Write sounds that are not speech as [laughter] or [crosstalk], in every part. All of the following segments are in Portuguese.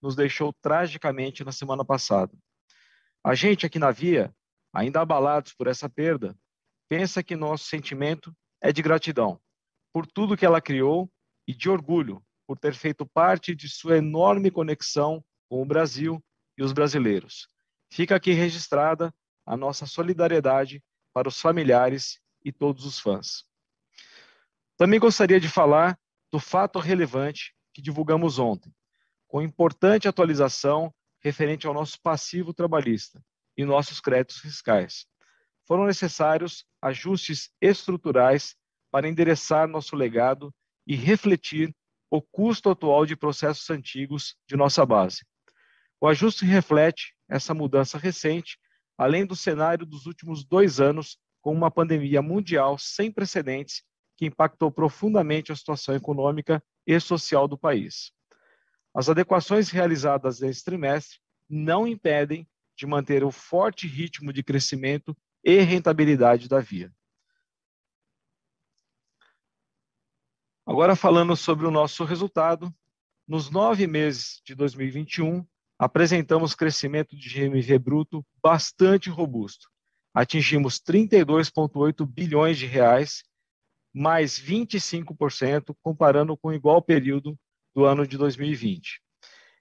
nos deixou tragicamente na semana passada. A gente aqui na Via, ainda abalados por essa perda, pensa que nosso sentimento é de gratidão por tudo que ela criou e de orgulho por ter feito parte de sua enorme conexão com o Brasil e os brasileiros. Fica aqui registrada a nossa solidariedade para os familiares e todos os fãs. Também gostaria de falar do fato relevante que divulgamos ontem, com importante atualização referente ao nosso passivo trabalhista e nossos créditos fiscais. Foram necessários ajustes estruturais para endereçar nosso legado e refletir o custo atual de processos antigos de nossa base. O ajuste reflete essa mudança recente, além do cenário dos últimos dois anos, com uma pandemia mundial sem precedentes que impactou profundamente a situação econômica e social do país. As adequações realizadas nesse trimestre não impedem de manter o forte ritmo de crescimento e rentabilidade da Via. Agora, falando sobre o nosso resultado, nos nove meses de 2021, apresentamos crescimento de GMV bruto bastante robusto. Atingimos 32,8 bilhões de reais, mais 25% comparando com o igual período do ano de 2020.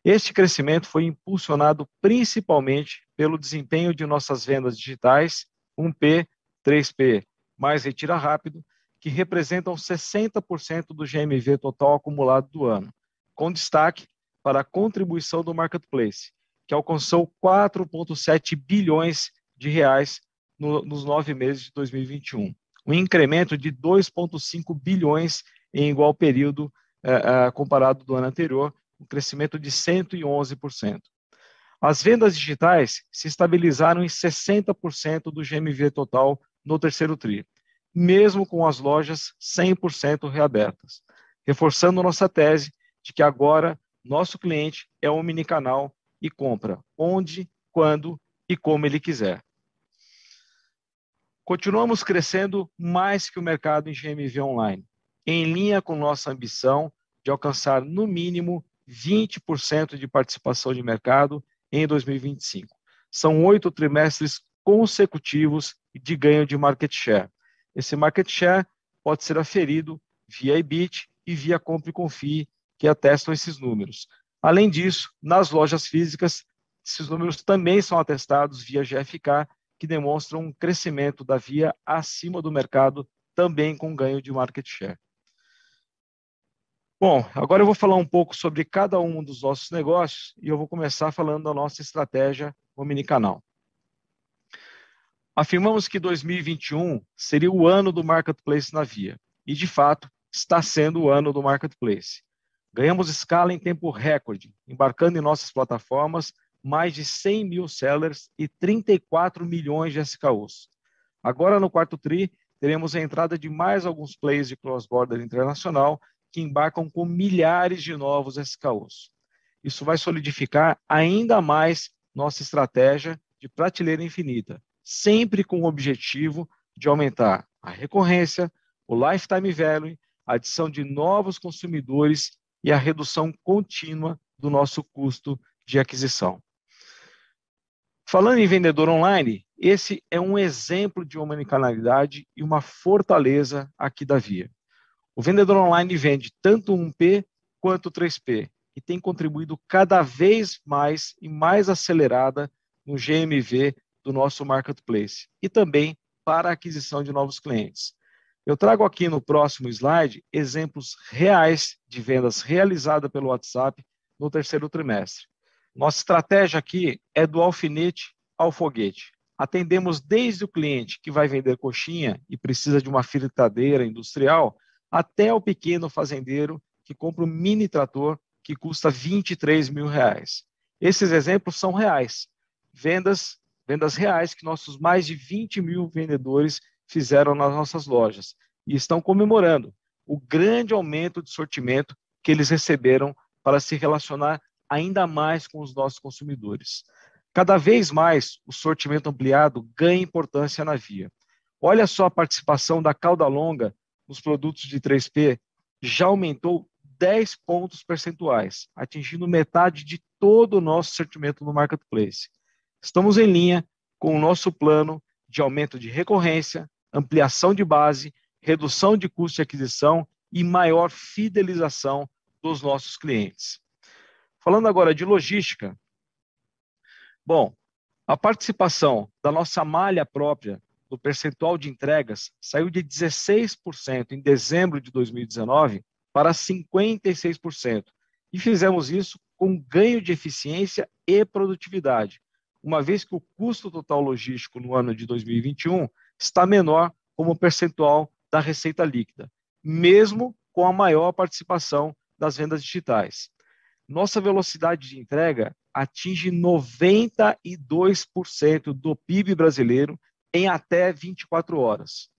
Este crescimento foi impulsionado principalmente pelo desempenho de nossas vendas digitais, 1P, 3P, mais retira rápido, que representam 60% do GMV total acumulado do ano, com destaque para a contribuição do marketplace, que alcançou 4,7 bilhões de reais no, nos nove meses de 2021, um incremento de 2,5 bilhões em igual período eh, eh, comparado do ano anterior, um crescimento de 111%. As vendas digitais se estabilizaram em 60% do GMV total no terceiro TRI, mesmo com as lojas 100% reabertas, reforçando nossa tese de que agora nosso cliente é omnicanal e compra onde, quando e como ele quiser. Continuamos crescendo mais que o mercado em GMV online, em linha com nossa ambição de alcançar no mínimo 20% de participação de mercado em 2025. São oito trimestres consecutivos de ganho de market share, esse market share pode ser aferido via EBIT e via compra e confie, que atestam esses números. Além disso, nas lojas físicas, esses números também são atestados via GFK, que demonstram um crescimento da via acima do mercado, também com ganho de market share. Bom, agora eu vou falar um pouco sobre cada um dos nossos negócios e eu vou começar falando da nossa estratégia omnicanal. Afirmamos que 2021 seria o ano do marketplace na Via, e de fato está sendo o ano do marketplace. Ganhamos escala em tempo recorde, embarcando em nossas plataformas mais de 100 mil sellers e 34 milhões de SKUs. Agora, no quarto TRI, teremos a entrada de mais alguns players de cross-border internacional que embarcam com milhares de novos SKUs. Isso vai solidificar ainda mais nossa estratégia de prateleira infinita, sempre com o objetivo de aumentar a recorrência, o lifetime value, a adição de novos consumidores e a redução contínua do nosso custo de aquisição. Falando em vendedor online, esse é um exemplo de omnicanalidade e uma fortaleza aqui da Via. O vendedor online vende tanto 1P quanto 3P e tem contribuído cada vez mais e mais acelerada no GMV do nosso marketplace e também para a aquisição de novos clientes. Eu trago aqui no próximo slide exemplos reais de vendas realizadas pelo WhatsApp no terceiro trimestre. Nossa estratégia aqui é do alfinete ao foguete. Atendemos desde o cliente que vai vender coxinha e precisa de uma fritadeira industrial, até o pequeno fazendeiro que compra um mini trator que custa 23 mil reais. Esses exemplos são reais. Vendas vendas reais que nossos mais de 20 mil vendedores fizeram nas nossas lojas e estão comemorando o grande aumento de sortimento que eles receberam para se relacionar ainda mais com os nossos consumidores. Cada vez mais o sortimento ampliado ganha importância na via. Olha só a participação da cauda longa nos produtos de 3P, já aumentou 10 pontos percentuais, atingindo metade de todo o nosso sortimento no marketplace. Estamos em linha com o nosso plano de aumento de recorrência, ampliação de base, redução de custo de aquisição e maior fidelização dos nossos clientes. Falando agora de logística, bom, a participação da nossa malha própria do percentual de entregas saiu de 16% em dezembro de 2019 para 56%. E fizemos isso com ganho de eficiência e produtividade, uma vez que o custo total logístico no ano de 2021 está menor como percentual da receita líquida, mesmo com a maior participação das vendas digitais. Nossa velocidade de entrega atinge 92% do PIB brasileiro em até 24 horas.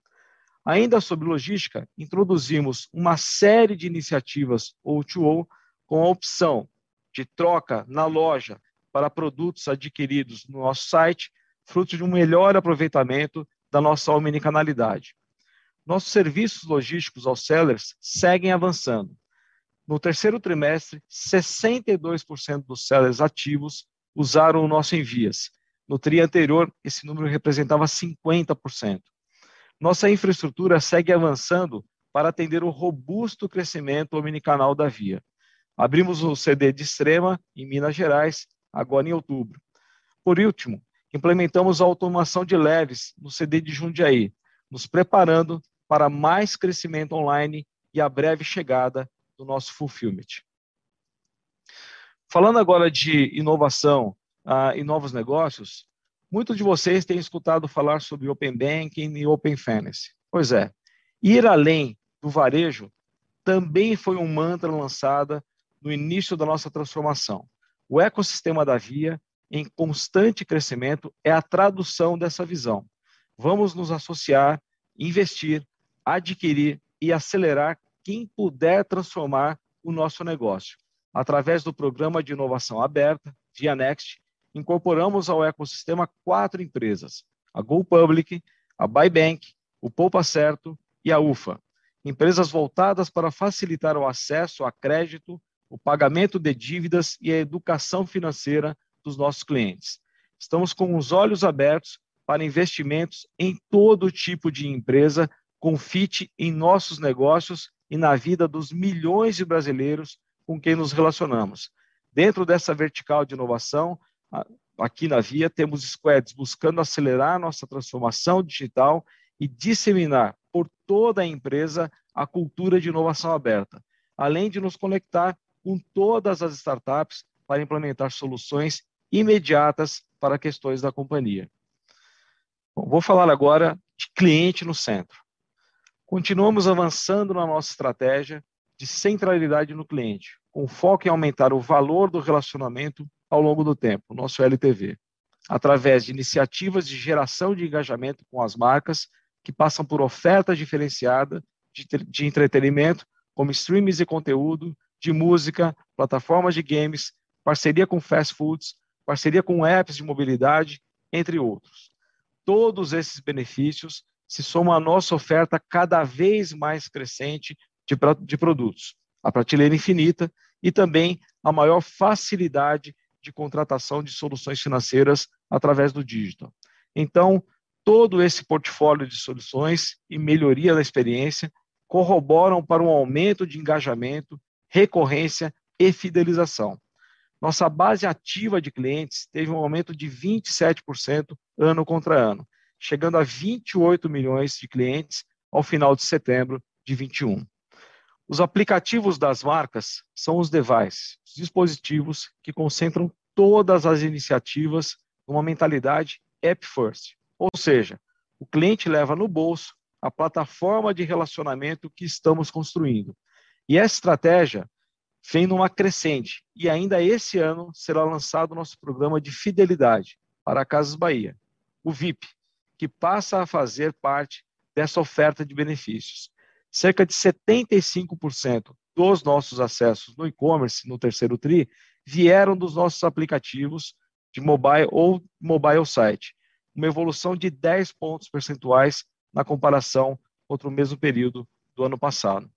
Ainda sobre logística, introduzimos uma série de iniciativas O2O com a opção de troca na loja para produtos adquiridos no nosso site, fruto de um melhor aproveitamento da nossa omnicanalidade. Nossos serviços logísticos aos sellers seguem avançando. No terceiro trimestre, 62% dos sellers ativos usaram o nosso envias, no TRI anterior, esse número representava 50%. Nossa infraestrutura segue avançando para atender o robusto crescimento omnicanal da Via. Abrimos o CD de Extrema, em Minas Gerais, agora em outubro. Por último, implementamos a automação de leves no CD de Jundiaí, nos preparando para mais crescimento online e a breve chegada do nosso fulfillment. Falando agora de inovação uh, e novos negócios, muitos de vocês têm escutado falar sobre Open Banking e Open Finance. Pois é, ir além do varejo também foi um mantra lançado no início da nossa transformação. O ecossistema da Via, em constante crescimento, é a tradução dessa visão. Vamos nos associar, investir, adquirir e acelerar quem puder transformar o nosso negócio através do programa de inovação aberta, Via Next, incorporamos ao ecossistema quatro empresas: a GoPublic, a Buybank, o Poupa Certo e a UFA. Empresas voltadas para facilitar o acesso a crédito, o pagamento de dívidas e a educação financeira dos nossos clientes. Estamos com os olhos abertos para investimentos em todo tipo de empresa, com fit em nossos negócios e na vida dos milhões de brasileiros com quem nos relacionamos. Dentro dessa vertical de inovação, aqui na Via, temos squads buscando acelerar nossa transformação digital e disseminar por toda a empresa a cultura de inovação aberta, além de nos conectar com todas as startups para implementar soluções imediatas para questões da companhia. Bom, vou falar agora de cliente no centro. Continuamos avançando na nossa estratégia de centralidade no cliente, com foco em aumentar o valor do relacionamento ao longo do tempo, nosso LTV, através de iniciativas de geração de engajamento com as marcas, que passam por ofertas diferenciadas de, de entretenimento, como streams e conteúdo, de música, plataformas de games, parceria com fast foods, parceria com apps de mobilidade, entre outros. Todos esses benefícios se somam à nossa oferta cada vez mais crescente de, de produtos, a prateleira infinita e também a maior facilidade de contratação de soluções financeiras através do digital. Então, todo esse portfólio de soluções e melhoria da experiência corroboram para um aumento de engajamento, recorrência e fidelização. Nossa base ativa de clientes teve um aumento de 27% ano contra ano, chegando a 28 milhões de clientes ao final de setembro de 21. Os aplicativos das marcas são os devices, os dispositivos que concentram todas as iniciativas numa mentalidade app first. Ou seja, o cliente leva no bolso a plataforma de relacionamento que estamos construindo. E essa estratégia vem numa crescente. E ainda esse ano será lançado o nosso programa de fidelidade para Casas Bahia, o VIP, que passa a fazer parte dessa oferta de benefícios cerca de 75% dos nossos acessos no e-commerce no terceiro TRI vieram dos nossos aplicativos de mobile ou mobile site, uma evolução de 10 pontos percentuais na comparação contra o mesmo período do ano passado.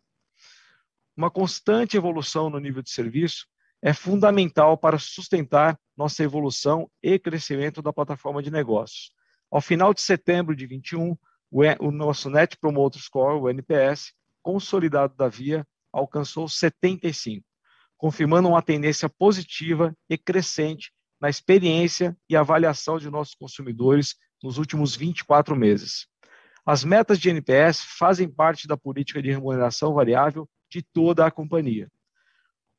Uma constante evolução no nível de serviço é fundamental para sustentar nossa evolução e crescimento da plataforma de negócios. Ao final de setembro de 21, o nosso Net Promoter Score, o NPS, consolidado da Via, alcançou 75, confirmando uma tendência positiva e crescente na experiência e avaliação de nossos consumidores nos últimos 24 meses. As metas de NPS fazem parte da política de remuneração variável de toda a companhia.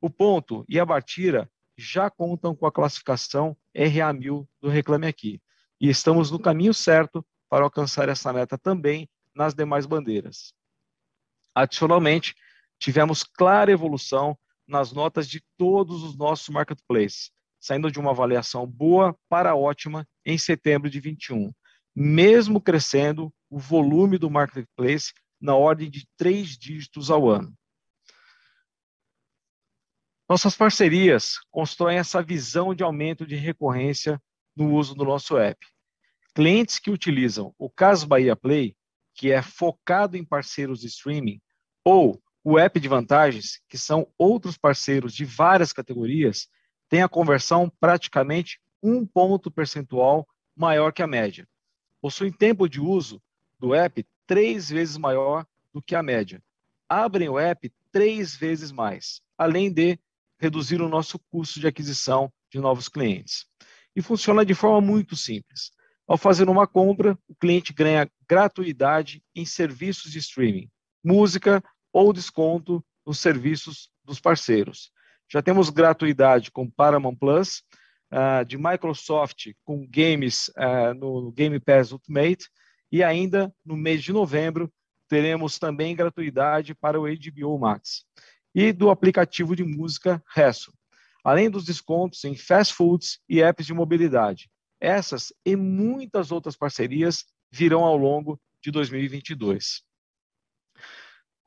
O Ponto e a Bartira já contam com a classificação RA1000 do Reclame Aqui e estamos no caminho certo para alcançar essa meta também nas demais bandeiras. Adicionalmente, tivemos clara evolução nas notas de todos os nossos marketplaces, saindo de uma avaliação boa para ótima em setembro de 21, mesmo crescendo o volume do marketplace na ordem de três dígitos ao ano. Nossas parcerias constroem essa visão de aumento de recorrência no uso do nosso app. Clientes que utilizam o Cas Bahia Play, que é focado em parceiros de streaming, ou o app de vantagens, que são outros parceiros de várias categorias, têm a conversão praticamente um ponto percentual maior que a média. Possuem tempo de uso do app três vezes maior do que a média. Abrem o app três vezes mais, além de reduzir o nosso custo de aquisição de novos clientes. E funciona de forma muito simples. Ao fazer uma compra, o cliente ganha gratuidade em serviços de streaming, música ou desconto nos serviços dos parceiros. Já temos gratuidade com Paramount Plus, uh, de Microsoft com games uh, no Game Pass Ultimate, e ainda no mês de novembro teremos também gratuidade para o HBO Max e do aplicativo de música Resso, além dos descontos em fast foods e apps de mobilidade. Essas e muitas outras parcerias virão ao longo de 2022.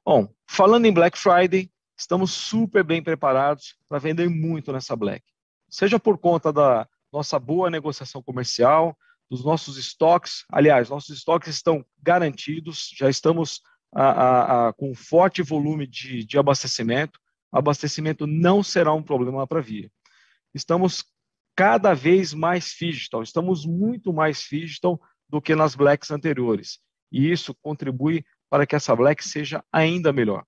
Bom, falando em Black Friday, estamos super bem preparados para vender muito nessa Black. Seja por conta da nossa boa negociação comercial, dos nossos estoques. Aliás, nossos estoques estão garantidos, já estamos a, a, a, com forte volume de, de abastecimento, abastecimento não será um problema para a Via. Estamos cada vez mais digital, estamos muito mais digital do que nas Blacks anteriores. E isso contribui para que essa Black seja ainda melhor.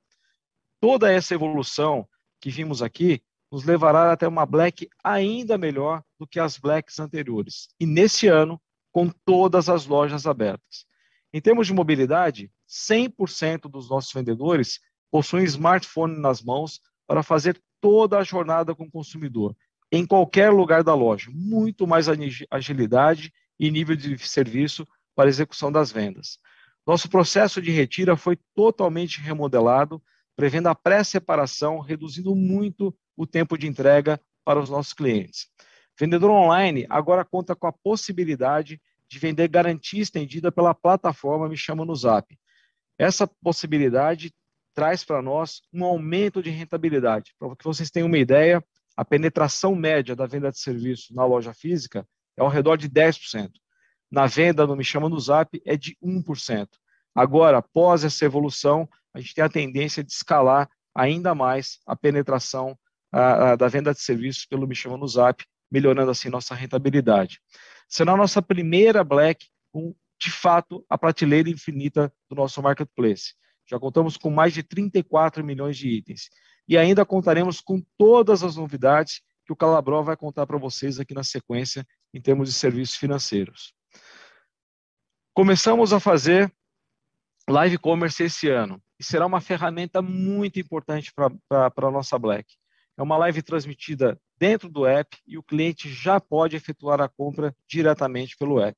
Toda essa evolução que vimos aqui nos levará até uma Black ainda melhor do que as Blacks anteriores. E nesse ano, com todas as lojas abertas. Em termos de mobilidade, 100% dos nossos vendedores possuem smartphone nas mãos para fazer toda a jornada com o consumidor, em qualquer lugar da loja. Muito mais agilidade e nível de serviço para execução das vendas. Nosso processo de retira foi totalmente remodelado, prevendo a pré-separação, reduzindo muito o tempo de entrega para os nossos clientes. Vendedor online agora conta com a possibilidade de vender garantia estendida pela plataforma Me Chama no Zap. Essa possibilidade traz para nós um aumento de rentabilidade. Para que vocês tenham uma ideia, a penetração média da venda de serviço na loja física é ao redor de 10%. Na venda no Me Chama no Zap é de 1%. Agora, após essa evolução, a gente tem a tendência de escalar ainda mais a penetração da venda de serviços pelo Me Chama no Zap, melhorando assim nossa rentabilidade. Será a nossa primeira Black com, de fato, a prateleira infinita do nosso marketplace. Já contamos com mais de 34 milhões de itens. E ainda contaremos com todas as novidades que o Calabró vai contar para vocês aqui na sequência, em termos de serviços financeiros. Começamos a fazer live commerce esse ano, e será uma ferramenta muito importante para a nossa Black. É uma live transmitida dentro do app e o cliente já pode efetuar a compra diretamente pelo app.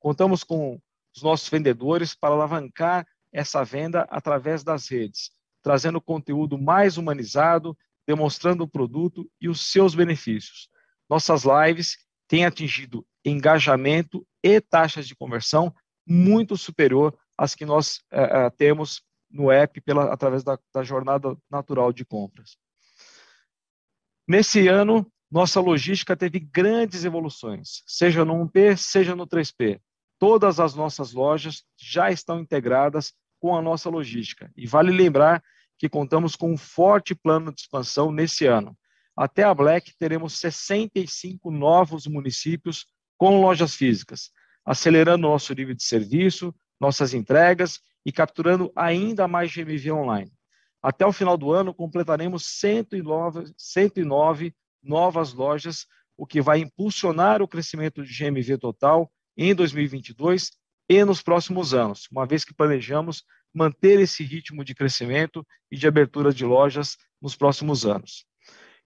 Contamos com os nossos vendedores para alavancar essa venda através das redes, trazendo conteúdo mais humanizado, demonstrando o produto e os seus benefícios. Nossas lives têm atingido engajamento e taxas de conversão muito superior às que nós uh, temos no app pela, através da, da jornada natural de compras. Nesse ano, nossa logística teve grandes evoluções, seja no 1P, seja no 3P. Todas as nossas lojas já estão integradas com a nossa logística. E vale lembrar que contamos com um forte plano de expansão nesse ano. Até a Black, teremos 65 novos municípios com lojas físicas, acelerando nosso nível de serviço, nossas entregas e capturando ainda mais GMV online. Até o final do ano, completaremos 109, 109 novas lojas, o que vai impulsionar o crescimento de GMV total em 2022 e nos próximos anos, uma vez que planejamos manter esse ritmo de crescimento e de abertura de lojas nos próximos anos.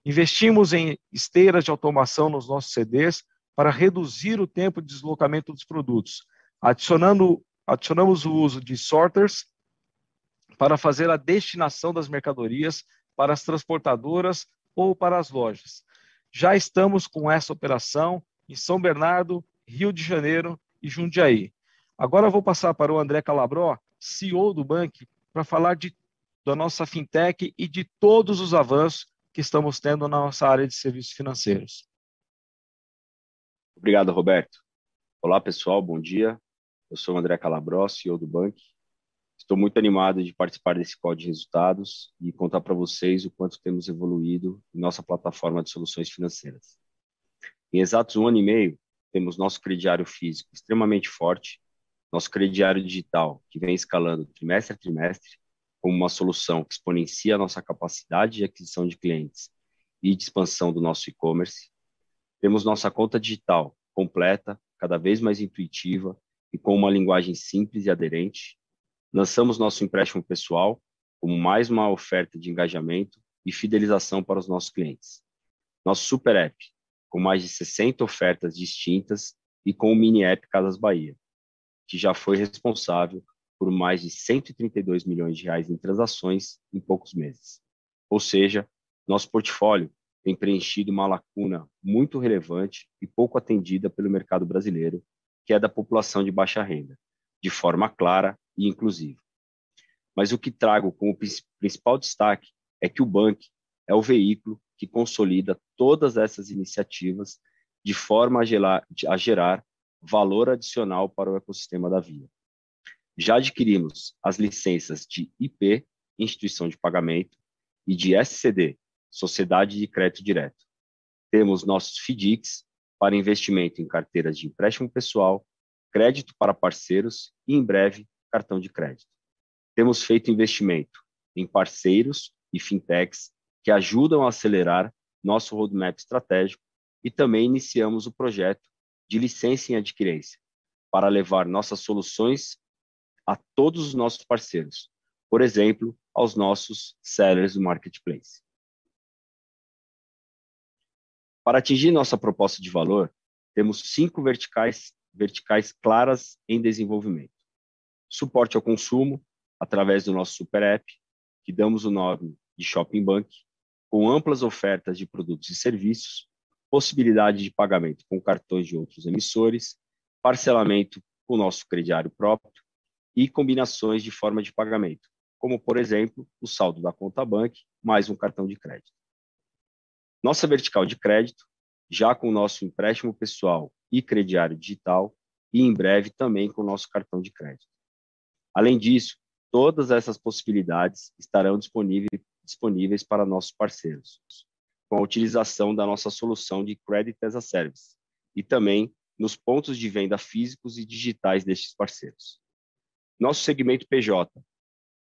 Investimos em esteiras de automação nos nossos CDs para reduzir o tempo de deslocamento dos produtos, adicionando, adicionamos o uso de sorters para fazer a destinação das mercadorias para as transportadoras ou para as lojas. Já estamos com essa operação em São Bernardo, Rio de Janeiro e Jundiaí. Agora vou passar para o André Calabró, CEO do Bank, para falar de, da nossa fintech e de todos os avanços que estamos tendo na nossa área de serviços financeiros. Obrigado, Roberto. Olá, pessoal, bom dia. Eu sou o André Calabró, CEO do Bank. Estou muito animado de participar desse call de resultados e contar para vocês o quanto temos evoluído em nossa plataforma de soluções financeiras. Em exatos um ano e meio, temos nosso crediário físico extremamente forte, nosso crediário digital, que vem escalando trimestre a trimestre, como uma solução que exponencia a nossa capacidade de aquisição de clientes e de expansão do nosso e-commerce. Temos nossa conta digital completa, cada vez mais intuitiva e com uma linguagem simples e aderente. Lançamos nosso empréstimo pessoal como mais uma oferta de engajamento e fidelização para os nossos clientes. Nosso super app, com mais de 60 ofertas distintas e com o mini app Casas Bahia, que já foi responsável por mais de 132 milhões de reais em transações em poucos meses. Ou seja, nosso portfólio tem preenchido uma lacuna muito relevante e pouco atendida pelo mercado brasileiro, que é da população de baixa renda, de forma clara e inclusiva. Mas o que trago como principal destaque é que o Bank é o veículo que consolida todas essas iniciativas de forma a a gerar valor adicional para o ecossistema da Via. Já adquirimos as licenças de IP, Instituição de Pagamento, e de SCD, Sociedade de Crédito Direto. Temos nossos FDICs para investimento em carteiras de empréstimo pessoal, crédito para parceiros e, em breve, cartão de crédito. Temos feito investimento em parceiros e fintechs que ajudam a acelerar nosso roadmap estratégico e também iniciamos o projeto de licença em adquirência, para levar nossas soluções a todos os nossos parceiros, por exemplo, aos nossos sellers do marketplace. Para atingir nossa proposta de valor, temos cinco verticais, verticais claras em desenvolvimento. Suporte ao consumo, através do nosso super app, que damos o nome de Shopping Bank, com amplas ofertas de produtos e serviços, possibilidade de pagamento com cartões de outros emissores, parcelamento com o nosso crediário próprio e combinações de forma de pagamento, como, por exemplo, o saldo da conta bank mais um cartão de crédito. Nossa vertical de crédito, já com o nosso empréstimo pessoal e crediário digital, e em breve também com o nosso cartão de crédito. Além disso, todas essas possibilidades estarão disponíveis, para nossos parceiros, com a utilização da nossa solução de Credit as a Service e também nos pontos de venda físicos e digitais destes parceiros. Nosso segmento PJ,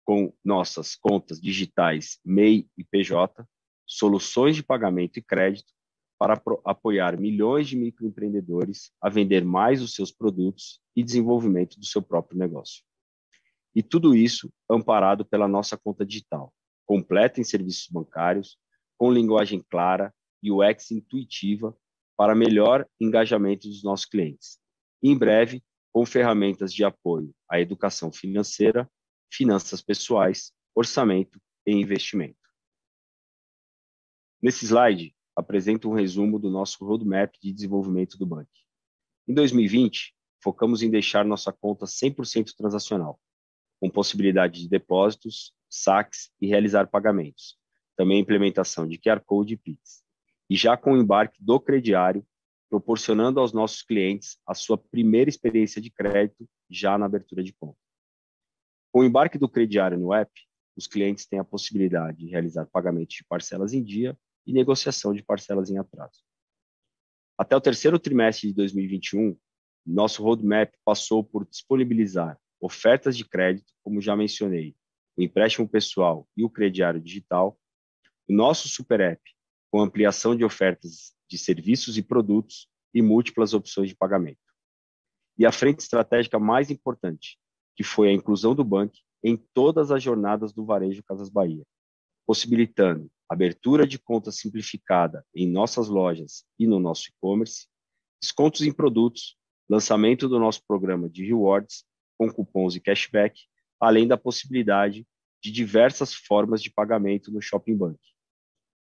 com nossas contas digitais MEI e PJ, soluções de pagamento e crédito para apoiar milhões de microempreendedores a vender mais os seus produtos e desenvolvimento do seu próprio negócio. E tudo isso amparado pela nossa conta digital, completa em serviços bancários, com linguagem clara e UX intuitiva para melhor engajamento dos nossos clientes. em breve, com ferramentas de apoio à educação financeira, finanças pessoais, orçamento e investimento. Nesse slide, apresento um resumo do nosso roadmap de desenvolvimento do banco. Em 2020, focamos em deixar nossa conta 100% transacional, com possibilidade de depósitos, saques e realizar pagamentos, também implementação de QR Code e Pix. E já com o embarque do crediário, proporcionando aos nossos clientes a sua primeira experiência de crédito já na abertura de conta. Com o embarque do crediário no app, os clientes têm a possibilidade de realizar pagamentos de parcelas em dia e negociação de parcelas em atraso. Até o terceiro trimestre de 2021, nosso roadmap passou por disponibilizar ofertas de crédito, como já mencionei, o empréstimo pessoal e o crediário digital, o nosso super app, com ampliação de ofertas de serviços e produtos e múltiplas opções de pagamento. E a frente estratégica mais importante, que foi a inclusão do banco em todas as jornadas do varejo Casas Bahia, possibilitando abertura de conta simplificada em nossas lojas e no nosso e-commerce, descontos em produtos, lançamento do nosso programa de rewards com cupons e cashback, além da possibilidade de diversas formas de pagamento no Shopping Bank.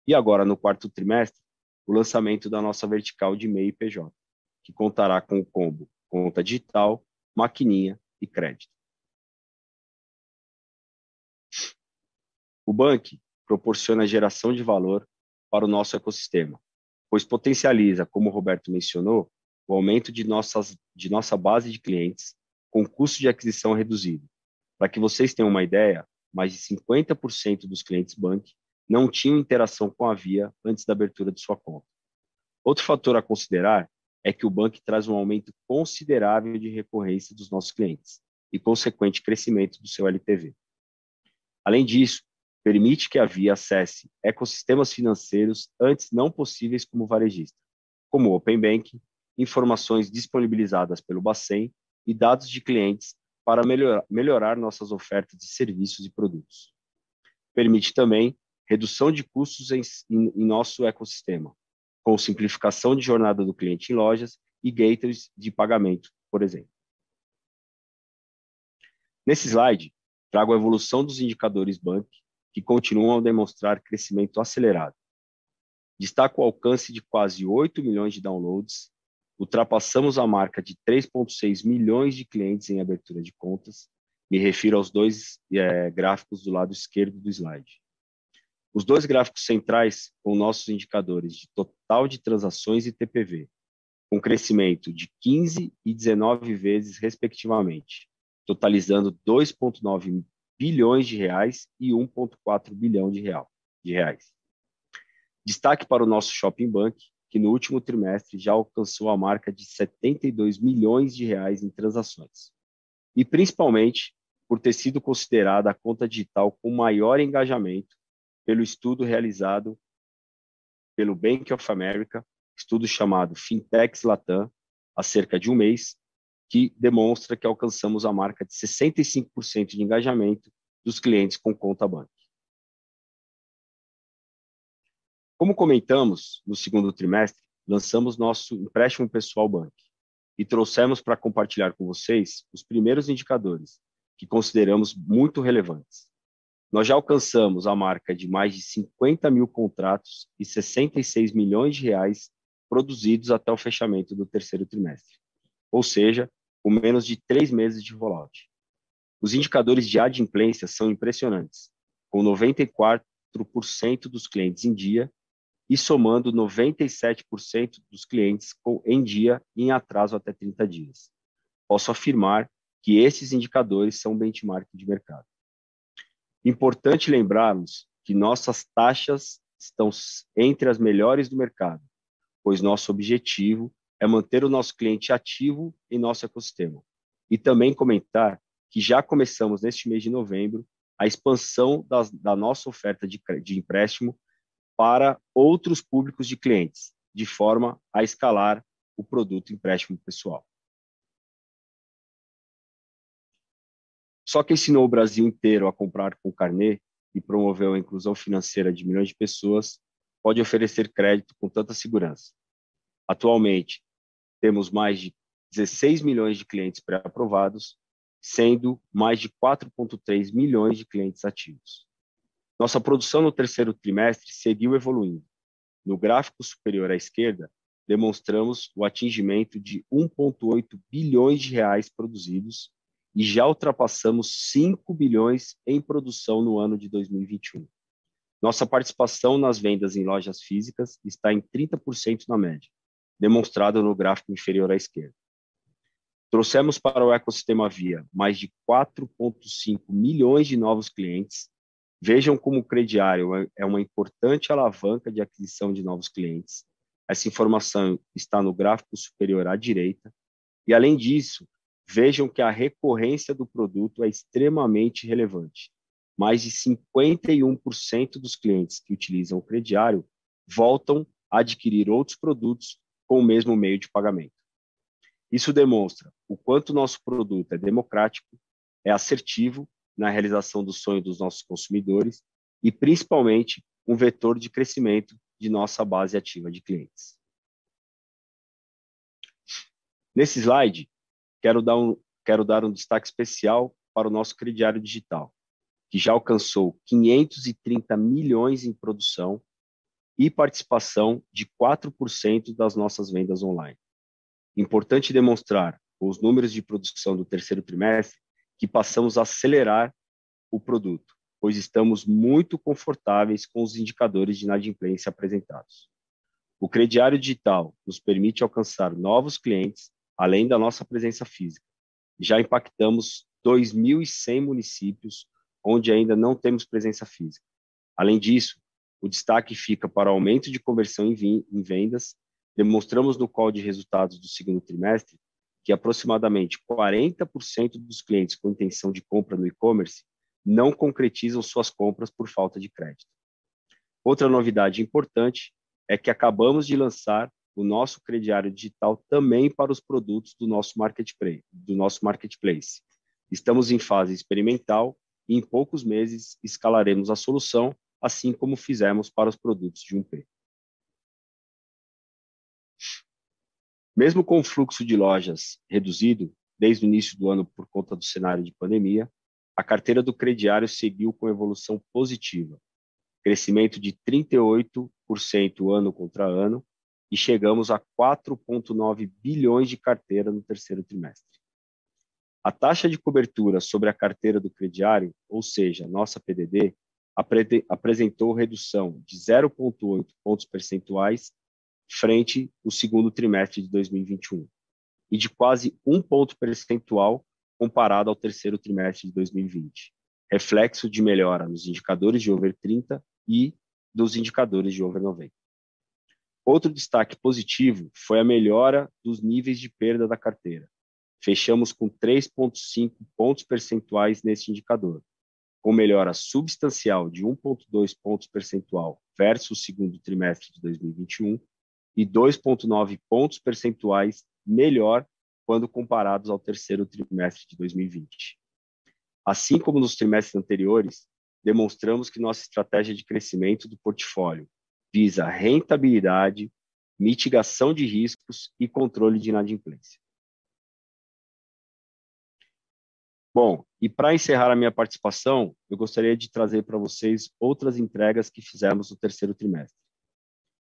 E agora, no quarto trimestre, o lançamento da nossa vertical de MEI e PJ, que contará com o combo conta digital, maquininha e crédito. O Bank proporciona geração de valor para o nosso ecossistema, pois potencializa, como o Roberto mencionou, o aumento de, nossas, de nossa base de clientes com custo de aquisição reduzido. Para que vocês tenham uma ideia, mais de 50% dos clientes Bank não tinham interação com a Via antes da abertura de sua conta. Outro fator a considerar é que o banco traz um aumento considerável de recorrência dos nossos clientes e consequente crescimento do seu LTV. Além disso, permite que a Via acesse ecossistemas financeiros antes não possíveis como varejista, como Open Banking, informações disponibilizadas pelo Bacen e dados de clientes para melhorar, nossas ofertas de serviços e produtos. Permite também redução de custos em, em, em nosso ecossistema, com simplificação de jornada do cliente em lojas e gateways de pagamento, por exemplo. Nesse slide, trago a evolução dos indicadores Bank, que continuam a demonstrar crescimento acelerado. Destaco o alcance de quase 8 milhões de downloads, ultrapassamos a marca de 3,6 milhões de clientes em abertura de contas, me refiro aos dois é, gráficos do lado esquerdo do slide. Os dois gráficos centrais com nossos indicadores de total de transações e TPV, com crescimento de 15 e 19 vezes, respectivamente, totalizando 2,9 bilhões de reais e 1,4 bilhão de, real, de reais. Destaque para o nosso Shopping Bank, que no último trimestre já alcançou a marca de 72 milhões de reais em transações. E principalmente por ter sido considerada a conta digital com maior engajamento pelo estudo realizado pelo Bank of America, estudo chamado Fintechs Latam, há cerca de um mês, que demonstra que alcançamos a marca de 65% de engajamento dos clientes com conta banco. Como comentamos no segundo trimestre, lançamos nosso empréstimo pessoal Bank e trouxemos para compartilhar com vocês os primeiros indicadores que consideramos muito relevantes. Nós já alcançamos a marca de mais de 50 mil contratos e 66 milhões de reais produzidos até o fechamento do terceiro trimestre, ou seja, com menos de três meses de rollout. Os indicadores de adimplência são impressionantes, com 94% dos clientes em dia e somando 97% dos clientes em dia em atraso até 30 dias. Posso afirmar que esses indicadores são benchmark de mercado. Importante lembrarmos que nossas taxas estão entre as melhores do mercado, pois nosso objetivo é manter o nosso cliente ativo em nosso ecossistema. E também comentar que já começamos neste mês de novembro a expansão da nossa oferta de, de empréstimo para outros públicos de clientes, de forma a escalar o produto empréstimo pessoal. Só que ensinou o Brasil inteiro a comprar com carnê e promoveu a inclusão financeira de milhões de pessoas pode oferecer crédito com tanta segurança. Atualmente, temos mais de 16 milhões de clientes pré-aprovados, sendo mais de 4,3 milhões de clientes ativos. Nossa produção no terceiro trimestre seguiu evoluindo. No gráfico superior à esquerda, demonstramos o atingimento de 1,8 bilhões de reais produzidos e já ultrapassamos 5 bilhões em produção no ano de 2021. Nossa participação nas vendas em lojas físicas está em 30% na média, demonstrado no gráfico inferior à esquerda. Trouxemos para o ecossistema Via mais de 4,5 milhões de novos clientes Vejam como o crediário é uma importante alavanca de aquisição de novos clientes. Essa informação está no gráfico superior à direita. E, além disso, vejam que a recorrência do produto é extremamente relevante. Mais de 51% dos clientes que utilizam o crediário voltam a adquirir outros produtos com o mesmo meio de pagamento. Isso demonstra o quanto nosso produto é democrático, é assertivo na realização do sonho dos nossos consumidores e, principalmente, um vetor de crescimento de nossa base ativa de clientes. Nesse slide, quero dar um, quero dar um destaque especial para o nosso crediário digital, que já alcançou 530 milhões em produção e participação de 4% das nossas vendas online. Importante demonstrar, com os números de produção do terceiro trimestre, que passamos a acelerar o produto, pois estamos muito confortáveis com os indicadores de inadimplência apresentados. O crediário digital nos permite alcançar novos clientes, além da nossa presença física. Já impactamos 2.100 municípios onde ainda não temos presença física. Além disso, o destaque fica para o aumento de conversão em vendas. Demonstramos no call de resultados do segundo trimestre que aproximadamente 40% dos clientes com intenção de compra no e-commerce não concretizam suas compras por falta de crédito. Outra novidade importante é que acabamos de lançar o nosso crediário digital também para os produtos do nosso marketplace. Do nosso marketplace. Estamos em fase experimental e em poucos meses escalaremos a solução, assim como fizemos para os produtos de 1P. Mesmo com o fluxo de lojas reduzido desde o início do ano por conta do cenário de pandemia, a carteira do crediário seguiu com evolução positiva, crescimento de 38% ano contra ano, e chegamos a 4,9 bilhões de carteira no terceiro trimestre. A taxa de cobertura sobre a carteira do crediário, ou seja, nossa PDD, apresentou redução de 0,8 pontos percentuais frente ao segundo trimestre de 2021 e de quase um ponto percentual comparado ao terceiro trimestre de 2020, reflexo de melhora nos indicadores de over 30 e dos indicadores de over 90. Outro destaque positivo foi a melhora dos níveis de perda da carteira. Fechamos com 3,5 pontos percentuais nesse indicador, com melhora substancial de 1,2 pontos percentual versus o segundo trimestre de 2021 e 2,9 pontos percentuais melhor quando comparados ao terceiro trimestre de 2020. Assim como nos trimestres anteriores, demonstramos que nossa estratégia de crescimento do portfólio visa rentabilidade, mitigação de riscos e controle de inadimplência. Bom, e para encerrar a minha participação, eu gostaria de trazer para vocês outras entregas que fizemos no terceiro trimestre.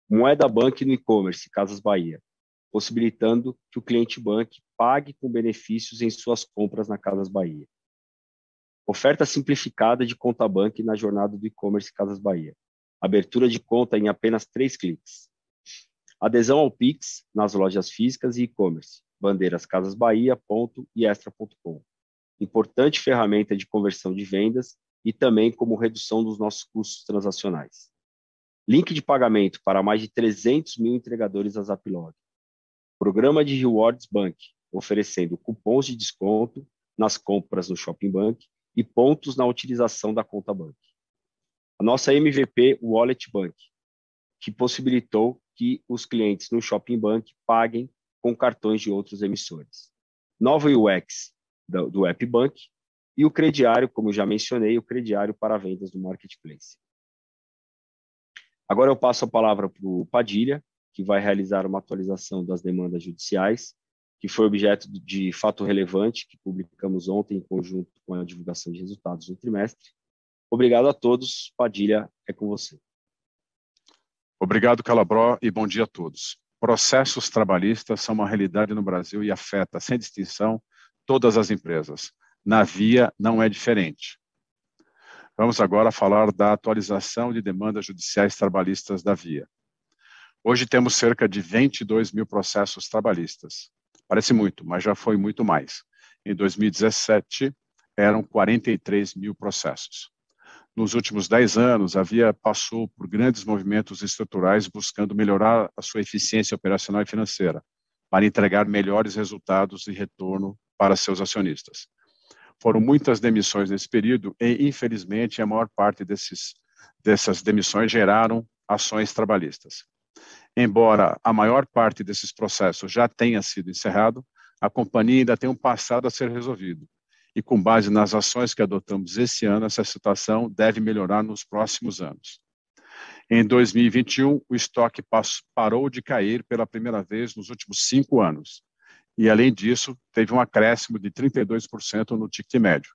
Moeda Bank no e-commerce, Casas Bahia, possibilitando que o cliente Bank pague com benefícios em suas compras na Casas Bahia. Oferta simplificada de conta Bank na jornada do e-commerce Casas Bahia. Abertura de conta em apenas três cliques. Adesão ao Pix nas lojas físicas e e-commerce. Bandeiras Casas Bahia, ponto e extra.com. Importante ferramenta de conversão de vendas e também como redução dos nossos custos transacionais. Link de pagamento para mais de 300 mil entregadores da Zaplog. Programa de Rewards Bank, oferecendo cupons de desconto nas compras no Shopping Bank e pontos na utilização da conta Bank. A nossa MVP Wallet Bank, que possibilitou que os clientes no Shopping Bank paguem com cartões de outros emissores. Nova UX do, do App Bank e o crediário, como já mencionei, o crediário para vendas do Marketplace. Agora eu passo a palavra para o Padilha, que vai realizar uma atualização das demandas judiciais, que foi objeto de fato relevante, que publicamos ontem em conjunto com a divulgação de resultados do trimestre. Obrigado a todos. Padilha, é com você. Obrigado, Calabró, e bom dia a todos. Processos trabalhistas são uma realidade no Brasil e afeta, sem distinção, todas as empresas. Na Via não é diferente. Vamos agora falar da atualização de demandas judiciais trabalhistas da Via. Hoje temos cerca de 22 mil processos trabalhistas. Parece muito, mas já foi muito mais. Em 2017, eram 43 mil processos. nos últimos dez anos, a Via passou por grandes movimentos estruturais buscando melhorar a sua eficiência operacional e financeira, para entregar melhores resultados e retorno para seus acionistas. Foram muitas demissões nesse período e, infelizmente, a maior parte desses, dessas demissões geraram ações trabalhistas. Embora a maior parte desses processos já tenha sido encerrado, a companhia ainda tem um passado a ser resolvido, e com base nas ações que adotamos esse ano, essa situação deve melhorar nos próximos anos. Em 2021, o estoque parou de cair pela primeira vez nos últimos cinco anos. E, além disso, teve um acréscimo de 32% no ticket médio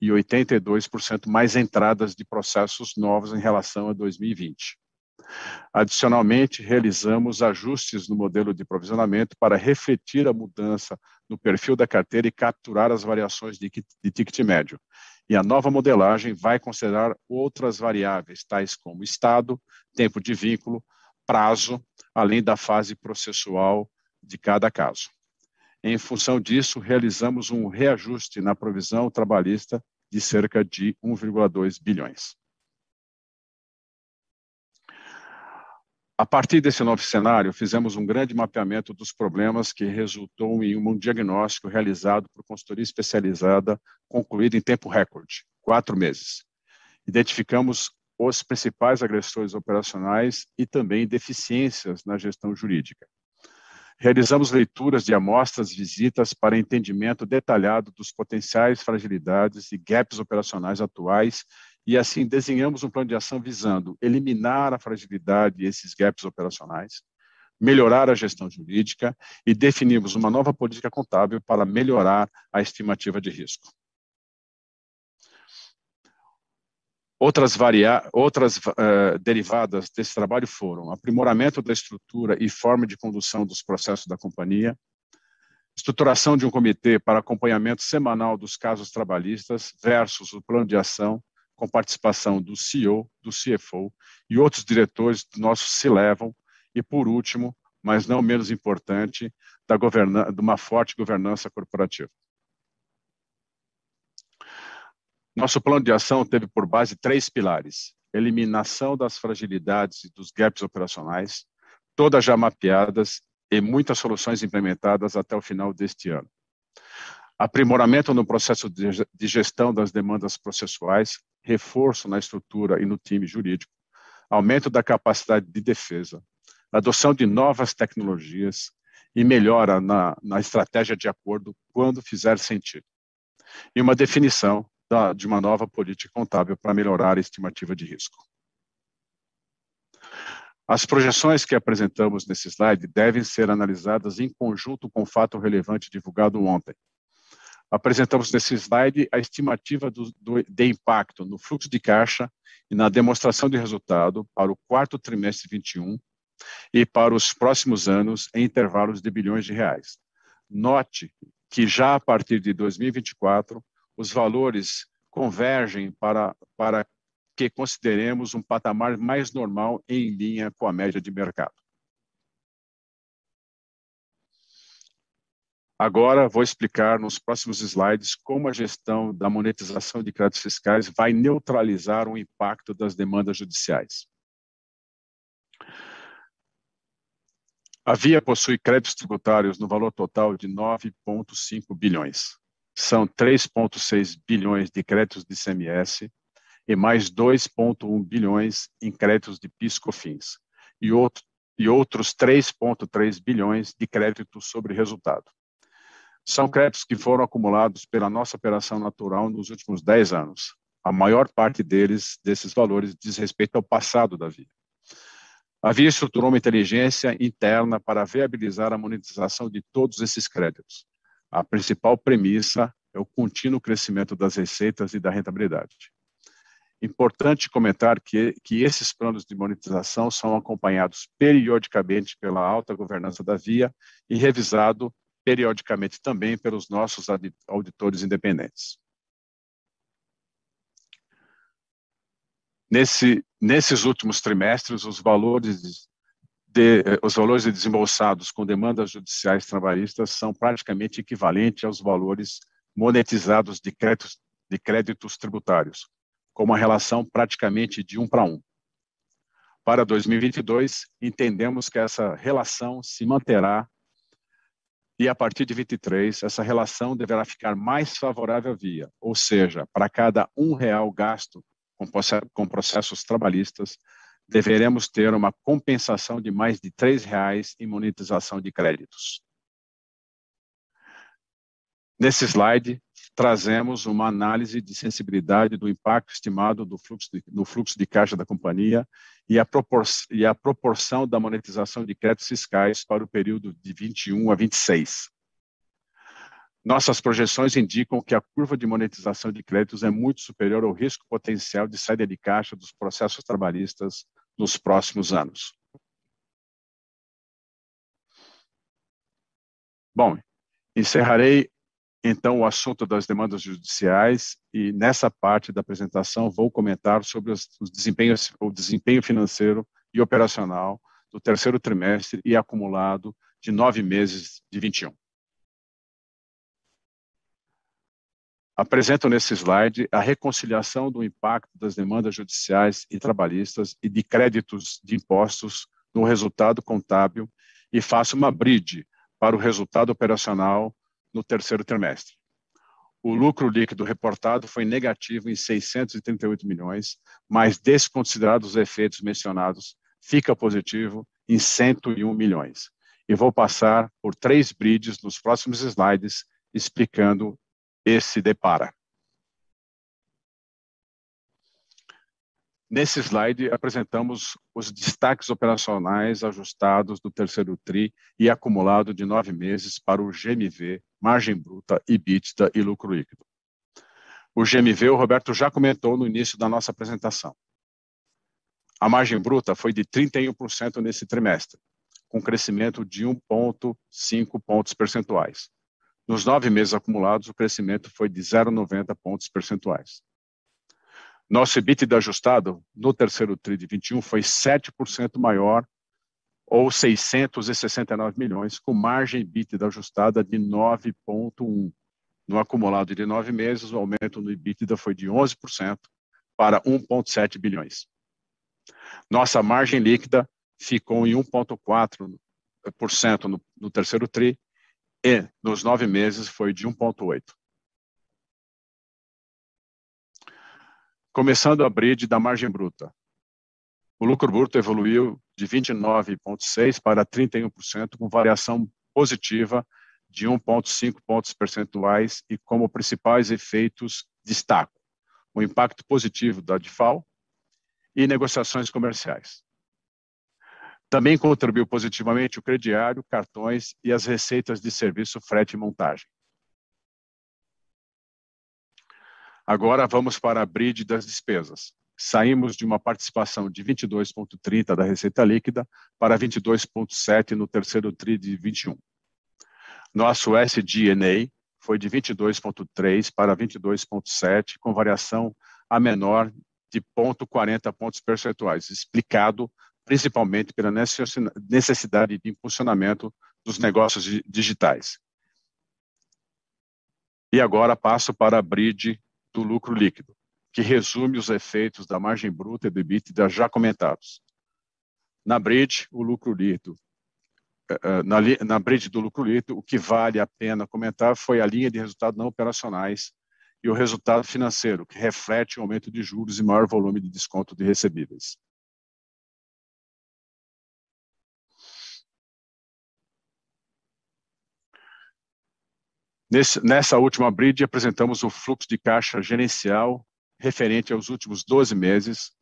e 82% mais entradas de processos novos em relação a 2020. Adicionalmente, realizamos ajustes no modelo de provisionamento para refletir a mudança no perfil da carteira e capturar as variações de, de ticket médio. E a nova modelagem vai considerar outras variáveis, tais como estado, tempo de vínculo, prazo, além da fase processual de cada caso. Em função disso, realizamos um reajuste na provisão trabalhista de cerca de 1,2 bilhões. A partir desse novo cenário, fizemos um grande mapeamento dos problemas que resultou em um diagnóstico realizado por consultoria especializada, concluído em tempo recorde, quatro meses. Identificamos os principais agressores operacionais e também deficiências na gestão jurídica. Realizamos leituras de amostras, visitas para entendimento detalhado dos potenciais fragilidades e gaps operacionais atuais e assim desenhamos um plano de ação visando eliminar a fragilidade e esses gaps operacionais, melhorar a gestão jurídica e definimos uma nova política contábil para melhorar a estimativa de risco. Outras, varia... Outras uh, derivadas desse trabalho foram aprimoramento da estrutura e forma de condução dos processos da companhia, estruturação de um comitê para acompanhamento semanal dos casos trabalhistas versus o plano de ação com participação do CEO, do CFO e outros diretores do nosso C-Level, e por último, mas não menos importante, da de uma forte governança corporativa. Nosso plano de ação teve por base três pilares: eliminação das fragilidades e dos gaps operacionais, todas já mapeadas e muitas soluções implementadas até o final deste ano. Aprimoramento no processo de gestão das demandas processuais, reforço na estrutura e no time jurídico, aumento da capacidade de defesa, adoção de novas tecnologias e melhora na, na estratégia de acordo quando fizer sentido. E uma definição da, de uma nova política contábil para melhorar a estimativa de risco. As projeções que apresentamos nesse slide devem ser analisadas em conjunto com o fato relevante divulgado ontem, apresentamos nesse slide a estimativa do, do, de impacto no fluxo de caixa e na demonstração de resultado para o quarto trimestre 21 e para os próximos anos em intervalos de bilhões de reais. Note que já a partir de 2024 os valores convergem para, para que consideremos um patamar mais normal em linha com a média de mercado. Agora, vou explicar nos próximos slides como a gestão da monetização de créditos fiscais vai neutralizar o impacto das demandas judiciais. A Via possui créditos tributários no valor total de 9,5 bilhões. São 3,6 bilhões de créditos de CMS e mais 2,1 bilhões em créditos de PIS/COFINS e, outro, e outros 3,3 bilhões de créditos sobre resultado. São créditos que foram acumulados pela nossa operação natural nos últimos 10 anos. A maior parte deles, desses valores, diz respeito ao passado da Via. A Via estruturou uma inteligência interna para viabilizar a monetização de todos esses créditos. A principal premissa é o contínuo crescimento das receitas e da rentabilidade. Importante comentar que, que esses planos de monetização são acompanhados periodicamente pela alta governança da Via e revisado periodicamente também pelos nossos auditores independentes. Nesse, nesses últimos trimestres, os valores de, os valores desembolsados com demandas judiciais trabalhistas são praticamente equivalentes aos valores monetizados de créditos, de créditos tributários, com uma relação praticamente de um para um. Para 2022, entendemos que essa relação se manterá e a partir de 23, essa relação deverá ficar mais favorável via, ou seja, para cada um real gasto com processos trabalhistas, deveremos ter uma compensação de mais de R$ reais em monetização de créditos. Nesse slide, trazemos uma análise de sensibilidade do impacto estimado do fluxo de, no fluxo de caixa da companhia e a, propor, e a proporção da monetização de créditos fiscais para o período de 21 a 26. Nossas projeções indicam que a curva de monetização de créditos é muito superior ao risco potencial de saída de caixa dos processos trabalhistas nos próximos anos. Bom, encerrarei então o assunto das demandas judiciais e nessa parte da apresentação vou comentar sobre os, os desempenhos, o desempenho financeiro e operacional do terceiro trimestre e acumulado de nove meses de 21. Apresento nesse slide a reconciliação do impacto das demandas judiciais e trabalhistas e de créditos de impostos no resultado contábil e faço uma bridge para o resultado operacional no terceiro trimestre. O lucro líquido reportado foi negativo em 638 milhões, mas desconsiderados os efeitos mencionados, fica positivo em 101 milhões. E vou passar por três bridges nos próximos slides explicando esse depara. Nesse slide, apresentamos os destaques operacionais ajustados do terceiro TRI e acumulado de nove meses para o GMV, margem bruta, EBITDA e lucro líquido. O GMV, o Roberto já comentou no início da nossa apresentação. A margem bruta foi de 31% nesse trimestre, com crescimento de 1,5 pontos percentuais. Nos nove meses acumulados, o crescimento foi de 0,90 pontos percentuais. Nosso EBITDA ajustado no terceiro TRI de 21 foi 7% maior, ou 669 milhões, com margem EBITDA ajustada de 9,1. No acumulado de nove meses, o aumento no EBITDA foi de 11% para 1,7 bilhões. Nossa margem líquida ficou em 1,4% no, no terceiro TRI e nos nove meses foi de 1,8. Começando a bridge da margem bruta. O lucro bruto evoluiu de 29,6% para 31%, com variação positiva de 1,5 pontos percentuais e como principais efeitos destaco o impacto positivo da DIFAL e negociações comerciais. Também contribuiu positivamente o crediário, cartões e as receitas de serviço frete e montagem. Agora vamos para a bridge das despesas. Saímos de uma participação de 22,30 da receita líquida para 22,7 no terceiro TRI de 21. Nosso SG&A foi de 22,3 para 22,7, com variação a menor de 0,40 pontos percentuais, explicado principalmente pela necessidade de impulsionamento dos negócios digitais. E agora passo para a bridge do lucro líquido, que resume os efeitos da margem bruta e do EBITDA já comentados. Na bridge, o lucro líquido eh, eh, na, bridge do lucro líquido, o que vale a pena comentar foi a linha de resultados não operacionais e o resultado financeiro, que reflete o aumento de juros e maior volume de desconto de recebíveis. Nesse, nessa última bridge, apresentamos o fluxo de caixa gerencial referente aos últimos 12 meses,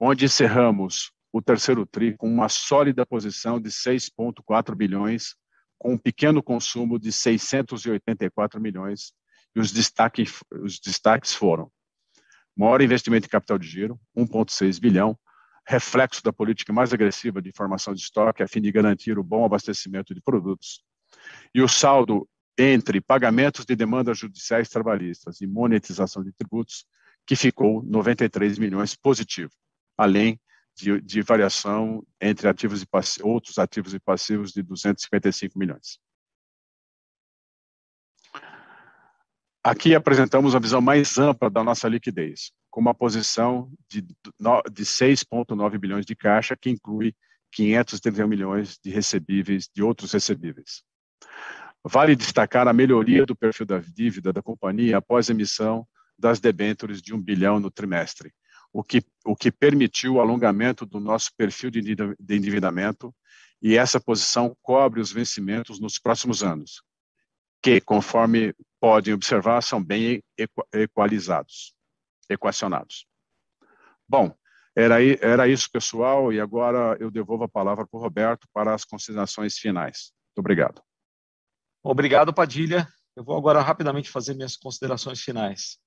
onde encerramos o terceiro TRI com uma sólida posição de 6,4 bilhões, com um pequeno consumo de 684 milhões, e os destaques, os destaques foram maior investimento em capital de giro, 1,6 bilhão, reflexo da política mais agressiva de formação de estoque a fim de garantir o bom abastecimento de produtos, e o saldo entre pagamentos de demandas judiciais trabalhistas e monetização de tributos, que ficou 93 milhões positivo, além de, de variação entre ativos e outros ativos e passivos de 255 milhões. Aqui apresentamos a visão mais ampla da nossa liquidez, com uma posição de, de 6,9 bilhões de caixa, que inclui 531 milhões de recebíveis, de outros recebíveis. Vale destacar a melhoria do perfil da dívida da companhia após a emissão das debêntures de um bilhão no trimestre, o que, o que permitiu o alongamento do nosso perfil de endividamento e essa posição cobre os vencimentos nos próximos anos, que, conforme podem observar, são bem equalizados, equacionados. Bom, era, era isso, pessoal, e agora eu devolvo a palavra para o Roberto para as considerações finais. Muito obrigado. Obrigado, Padilha. Eu vou agora rapidamente fazer minhas considerações finais.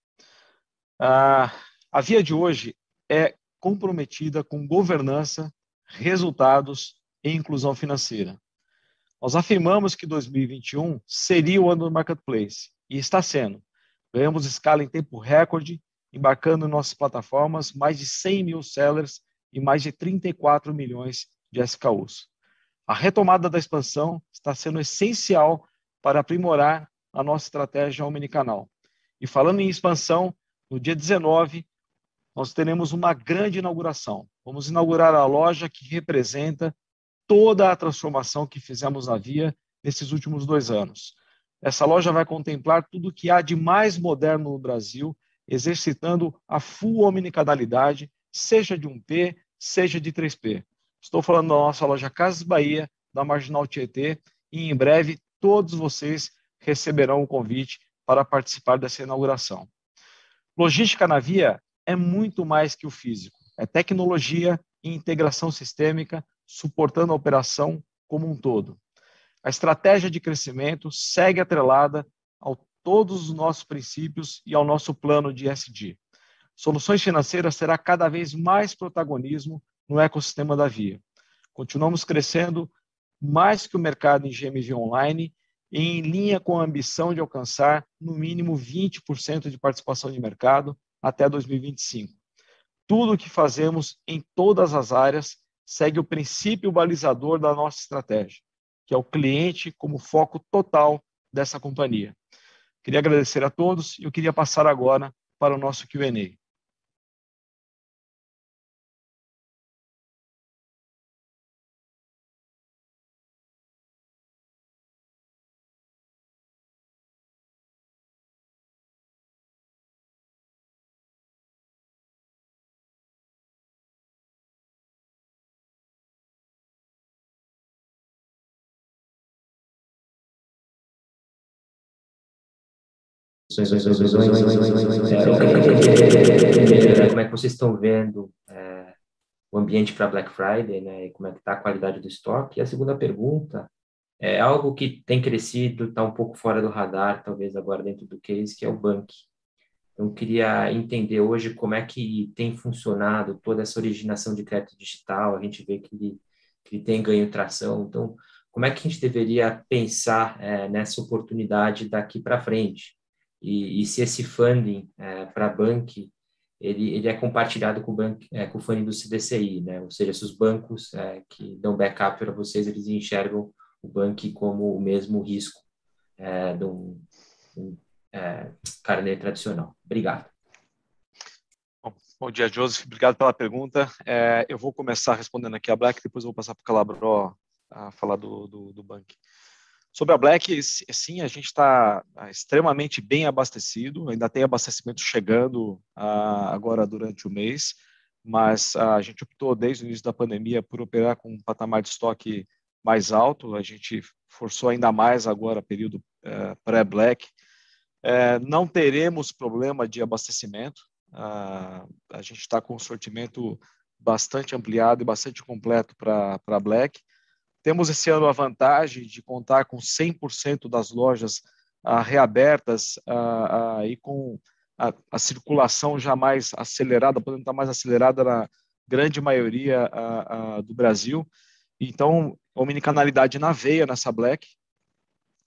Ah, a via de hoje é comprometida com governança, resultados e inclusão financeira. Nós afirmamos que 2021 seria o ano do marketplace e está sendo. Ganhamos escala em tempo recorde, embarcando em nossas plataformas mais de 100 mil sellers e mais de 34 milhões de SKUs. A retomada da expansão está sendo essencial para aprimorar a nossa estratégia omnicanal. E falando em expansão, no dia 19, nós teremos uma grande inauguração. Vamos inaugurar a loja que representa toda a transformação que fizemos na Via nesses últimos dois anos. Essa loja vai contemplar tudo o que há de mais moderno no Brasil, exercitando a full omnicanalidade, seja de 1P, seja de 3P. Estou falando da nossa loja Casas Bahia, da Marginal Tietê, e em breve todos vocês receberão o convite para participar dessa inauguração. Logística na via é muito mais que o físico, é tecnologia e integração sistêmica suportando a operação como um todo. A estratégia de crescimento segue atrelada a todos os nossos princípios e ao nosso plano de SD. Soluções financeiras terá cada vez mais protagonismo no ecossistema da Via. Continuamos crescendo mais que o mercado em GMV online em linha com a ambição de alcançar no mínimo 20% de participação de mercado até 2025. Tudo o que fazemos em todas as áreas segue o princípio balizador da nossa estratégia, que é o cliente como foco total dessa companhia. Queria agradecer a todos e eu queria passar agora para o nosso Q&A. Como é que vocês estão vendo é, o ambiente para Black Friday, né? E como é que está a qualidade do estoque? E a segunda pergunta é algo que tem crescido, está um pouco fora do radar, talvez agora dentro do case, que é o Bank. Então, queria entender hoje como é que tem funcionado toda essa originação de crédito digital. A gente vê que ele, que ele tem ganho tração. Então, como é que a gente deveria pensar é, nessa oportunidade daqui para frente? E, e se esse funding é, para bank ele, ele é compartilhado com o, banco, é, com o funding do CDCI, né? Ou seja, se os bancos é, que dão backup para vocês, eles enxergam o banco como o mesmo risco é, de um, um é, carnê tradicional. Obrigado. Bom, bom, dia, Joseph. Obrigado pela pergunta. É, eu vou começar respondendo aqui a Black, depois eu vou passar para o Calabró a falar do, do, do banco. Sobre a Black, sim, a gente está ah, extremamente bem abastecido, ainda tem abastecimento chegando ah, agora durante o mês, mas ah, a gente optou desde o início da pandemia por operar com um patamar de estoque mais alto, a gente forçou ainda mais agora, período eh, pré-Black. Eh, não teremos problema de abastecimento, a gente está com um sortimento bastante ampliado e bastante completo para Black. Temos esse ano a vantagem de contar com 100% das lojas ah, reabertas ah, ah, e com a, a, circulação já mais acelerada, podendo estar mais acelerada na grande maioria ah, ah, do Brasil. Então, omnicanalidade na veia nessa Black.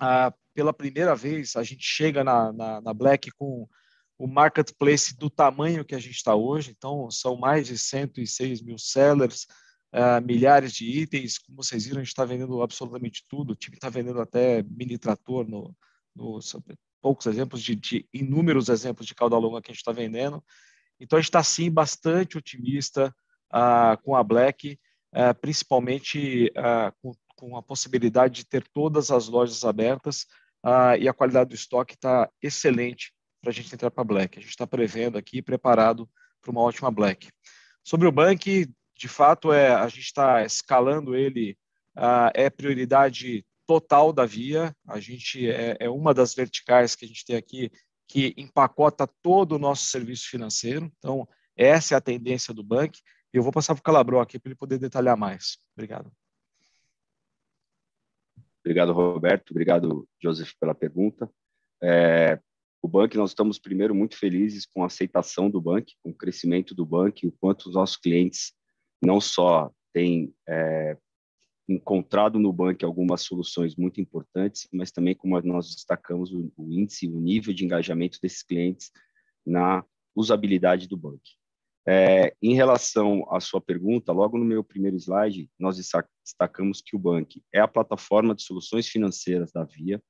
Ah, pela primeira vez, a gente chega na, na, na Black com o marketplace do tamanho que a gente está hoje. Então, são mais de 106 mil sellers, uh, milhares de itens. Como vocês viram, a gente está vendendo absolutamente tudo. O time está vendendo até mini trator no, no poucos exemplos, de, de inúmeros exemplos de cauda longa que a gente está vendendo. Então, a gente está, sim, bastante otimista uh, com a Black, uh, principalmente uh, com, com, a possibilidade de ter todas as lojas abertas e a qualidade do estoque está excelente para a gente entrar para a Black. A gente está prevendo aqui, preparado para uma ótima Black. Sobre o Bank, de fato, é, a gente está escalando ele, é prioridade total da Via. A gente é, é uma das verticais que a gente tem aqui que empacota todo o nosso serviço financeiro. Então, essa é a tendência do banco. E eu vou passar para o Calabró aqui para ele poder detalhar mais. Obrigado. Obrigado, Roberto. Obrigado, Joseph, pela pergunta. É, o banco, nós estamos primeiro muito felizes com a aceitação do banco, com o crescimento do banco, o quanto os nossos clientes não só têm é, encontrado no banco algumas soluções muito importantes, mas também como nós destacamos o, o índice, o nível de engajamento desses clientes na usabilidade do banco. É, em relação à sua pergunta, logo no meu primeiro slide, nós destacamos que o Bank é a plataforma de soluções financeiras da Via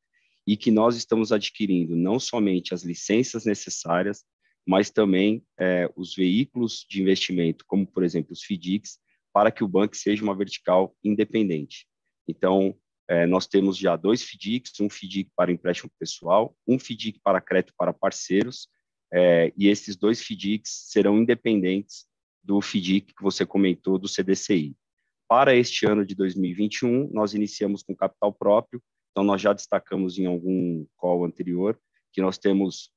e que nós estamos adquirindo não somente as licenças necessárias, mas também é, os veículos de investimento, como, por exemplo, os FDICs, para que o banco seja uma vertical independente. Então, é, nós temos já dois FDICs, um FDIC para empréstimo pessoal, um FDIC para crédito para parceiros, é, e esses dois FDICs serão independentes do FDIC que você comentou do CDCI. Para este ano de 2021, nós iniciamos com capital próprio, então nós já destacamos em algum call anterior que nós temos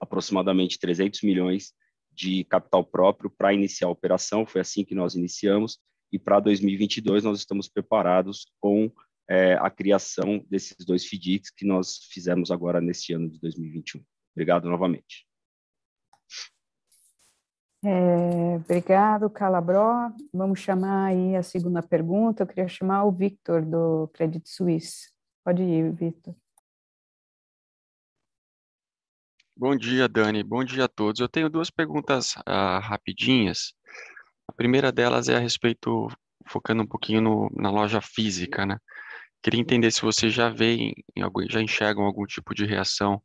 aproximadamente 300 milhões de capital próprio para iniciar a operação, foi assim que nós iniciamos, e para 2022 nós estamos preparados com é, a criação desses dois FDICs que nós fizemos agora neste ano de 2021. Obrigado novamente. É, obrigado, Calabró. Vamos chamar aí a segunda pergunta. Eu queria chamar o Victor, do Credit Suisse. Pode ir, Victor. Bom dia, Dani. Bom dia a todos. Eu tenho duas perguntas uh, rapidinhas. A primeira delas é a respeito, focando um pouquinho no, na loja física, né? Queria entender se vocês já veem, já enxergam algum tipo de reação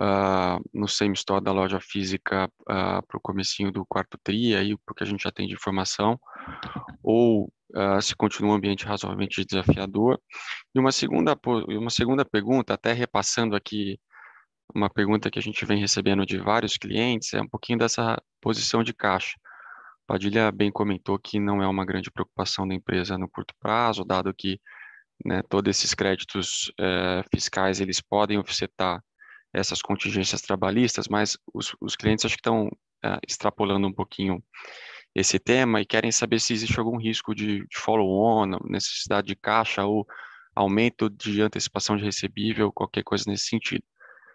uh, no same-store da loja física uh, para o comecinho do quarto TRI, aí, porque a gente já tem de informação, ou uh, se continua um ambiente razoavelmente desafiador. E uma segunda, uma segunda pergunta, até repassando aqui uma pergunta que a gente vem recebendo de vários clientes é um pouquinho dessa posição de caixa. Padilha bem comentou que não é uma grande preocupação da empresa no curto prazo, dado que né, todos esses créditos é, fiscais eles podem offsetar essas contingências trabalhistas, mas os, os clientes acho que estão é, extrapolando um pouquinho esse tema e querem saber se existe algum risco de, de follow-on, necessidade de caixa ou aumento de antecipação de recebível, qualquer coisa nesse sentido.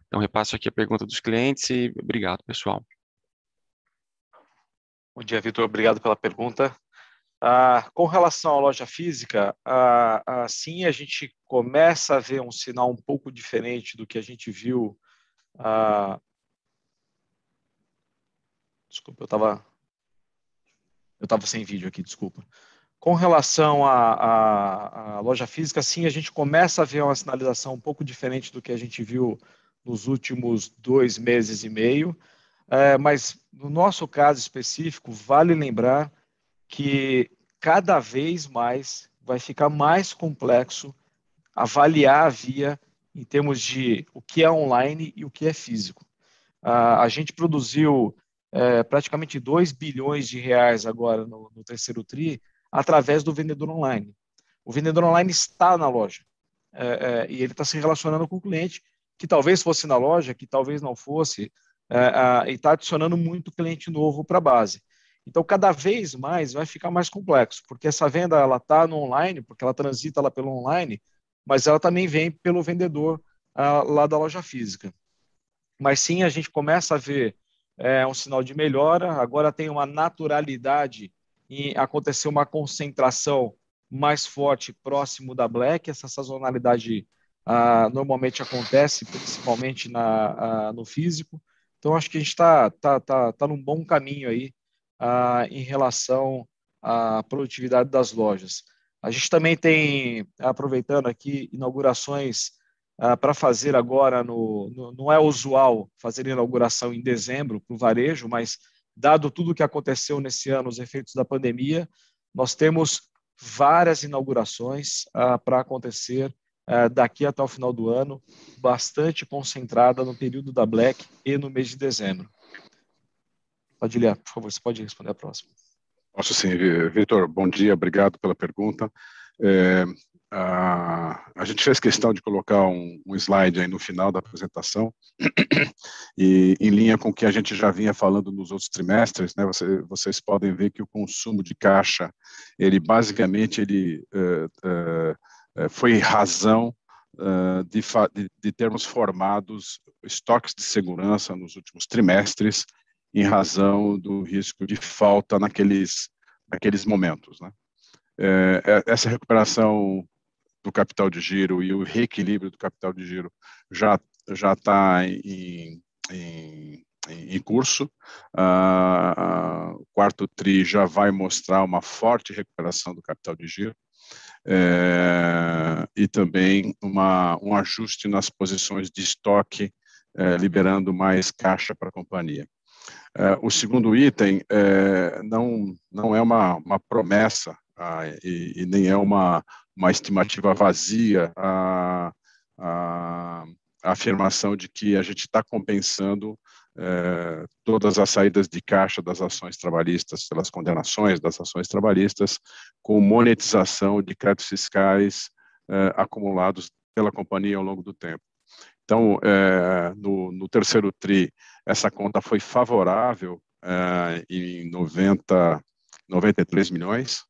Então, repasso aqui a pergunta dos clientes e obrigado, pessoal. Bom dia, Vitor. Obrigado pela pergunta. Ah, com relação à loja física, ah, ah, sim, a gente começa a ver um sinal um pouco diferente do que a gente viu. Ah, desculpa, eu estava eu estava sem vídeo aqui, desculpa. Com relação à, à, loja física, sim, a gente começa a ver uma sinalização um pouco diferente do que a gente viu nos últimos dois meses e meio. É, mas no nosso caso específico, vale lembrar que cada vez mais vai ficar mais complexo avaliar a via em termos de o que é online e o que é físico. a gente produziu é, praticamente 2 bilhões de reais agora no, no, terceiro TRI através do vendedor online. O vendedor online está na loja é, é, e ele está se relacionando com o cliente que talvez fosse na loja, que talvez não fosse, é, e está adicionando muito cliente novo para a base. Então, cada vez mais vai ficar mais complexo, porque essa venda ela está no online, porque ela transita lá pelo online, mas ela também vem pelo vendedor lá da loja física. Mas sim, a gente começa a ver é, um sinal de melhora. Agora tem uma naturalidade em acontecer uma concentração mais forte próximo da Black. Essa sazonalidade ah, normalmente acontece, principalmente na, ah, no físico. Então, acho que a gente está tá, tá, tá num bom caminho aí ah, em relação à produtividade das lojas. A gente também tem, aproveitando aqui, inaugurações para fazer agora no, no, Não é usual fazer inauguração em dezembro para o varejo, mas dado tudo o que aconteceu nesse ano, os efeitos da pandemia, nós temos várias inaugurações para acontecer daqui até o final do ano, bastante concentrada no período da Black e no mês de dezembro. Padilha, por favor, você pode responder a próxima. Posso sim, Vitor. Bom dia, obrigado pela pergunta. É, a, a, gente fez questão de colocar um, um, slide aí no final da apresentação e em linha com o que a gente já vinha falando nos outros trimestres, né? Você, vocês podem ver que o consumo de caixa, ele basicamente ele uh, uh, foi razão de, de, termos formados estoques de segurança nos últimos trimestres em razão do risco de falta naqueles, naqueles momentos. Né? É, é, essa recuperação do capital de giro e o reequilíbrio do capital de giro já já está em, em, em, curso. O quarto tri já vai mostrar uma forte recuperação do capital de giro. É, e também uma, um ajuste nas posições de estoque, é, liberando mais caixa para a companhia. É, o segundo item é, não, não é uma, uma promessa ah, e, e, nem é uma, uma estimativa vazia a, a, a afirmação de que a gente está compensando é, todas as saídas de caixa das ações trabalhistas, pelas condenações das ações trabalhistas, com monetização de créditos fiscais é, acumulados pela companhia ao longo do tempo. Então, é, no, no, terceiro TRI, essa conta foi favorável em 90, 93 milhões,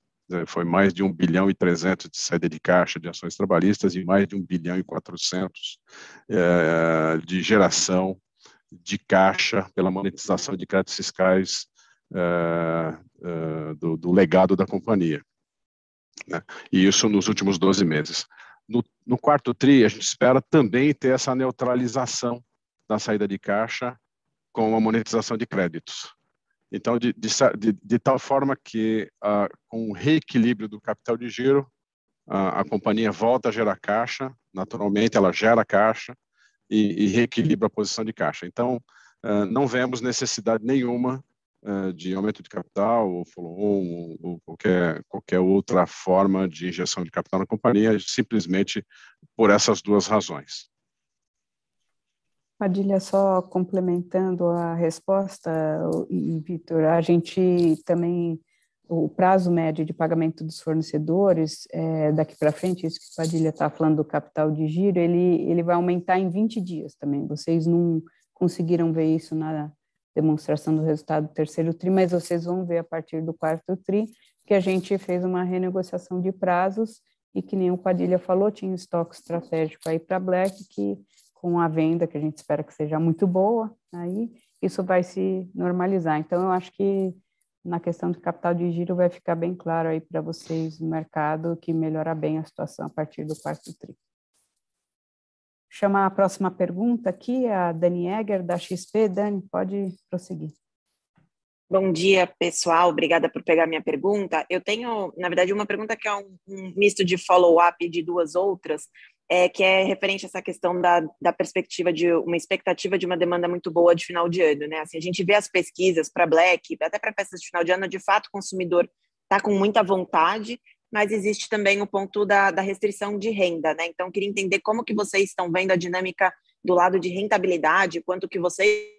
foi mais de 1 bilhão e 300 de saída de caixa de ações trabalhistas e mais de 1 bilhão e 400 é, de geração de caixa pela monetização de créditos fiscais é, é, do, do, legado da companhia. Né? E isso nos últimos 12 meses. No, no quarto TRI, a gente espera também ter essa neutralização da saída de caixa com a monetização de créditos. Então, de, de, de, tal forma que, uh, com o reequilíbrio do capital de giro, uh, a companhia volta a gerar caixa, naturalmente ela gera caixa e, e reequilibra a posição de caixa. Então, uh, não vemos necessidade nenhuma eh, de aumento de capital, ou follow-on, ou qualquer, qualquer outra forma de injeção de capital na companhia, simplesmente por essas duas razões. Padilha, só complementando a resposta, e Vitor, a gente também, o prazo médio de pagamento dos fornecedores, é, daqui para frente, isso que a Padilha está falando do capital de giro, ele, ele vai aumentar em 20 dias também. Vocês não conseguiram ver isso na, demonstração do resultado do terceiro TRI, mas vocês vão ver a partir do quarto TRI que a gente fez uma renegociação de prazos e que nem o Padilha falou, tinha estoque estratégico aí para Black, que com a venda, que a gente espera que seja muito boa, aí isso vai se normalizar. Então, eu acho que na questão do capital de giro vai ficar bem claro aí para vocês no mercado que melhora bem a situação a partir do quarto TRI chamar a próxima pergunta aqui, a Dani Egger, da XP. Dani, pode prosseguir. Bom dia, pessoal. Obrigada por pegar minha pergunta. Eu tenho, na verdade, uma pergunta que é um, um misto de follow-up de duas outras, é, que é referente a essa questão da, da perspectiva de uma expectativa de uma demanda muito boa de final de ano. Né? Assim, a gente vê as pesquisas para Black, até para festas de final de ano, de fato, o consumidor está com muita vontade, mas existe também o ponto da, da restrição de renda, né? Então, queria entender como que vocês estão vendo a dinâmica do lado de rentabilidade, quanto que vocês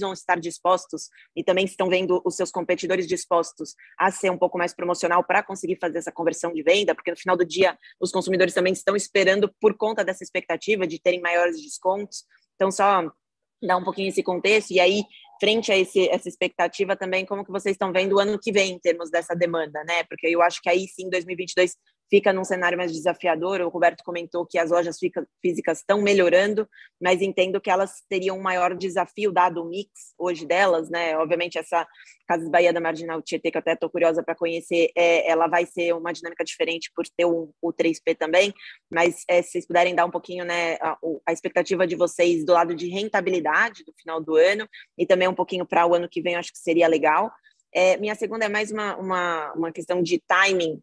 vão estar dispostos e também estão vendo os seus competidores dispostos a ser um pouco mais promocional para conseguir fazer essa conversão de venda, porque no final do dia os consumidores também estão esperando por conta dessa expectativa de terem maiores descontos. Então, só dar um pouquinho esse contexto e aí frente a esse, essa expectativa também, como que vocês estão vendo o ano que vem em termos dessa demanda, né? Porque eu acho que aí sim, 2022 fica num cenário mais desafiador. O Roberto comentou que as lojas físicas estão melhorando, mas entendo que elas teriam um maior desafio, dado o mix hoje delas, né? Obviamente, essa Casas Bahia da Marginal Tietê, que eu até estou curiosa para conhecer, é, ela vai ser uma dinâmica diferente por ter o, o 3P também, mas é, se vocês puderem dar um pouquinho né, a, a expectativa de vocês do lado de rentabilidade do final do ano e também um pouquinho para o ano que vem, acho que seria legal. É, minha segunda é mais uma, uma, uma questão de timing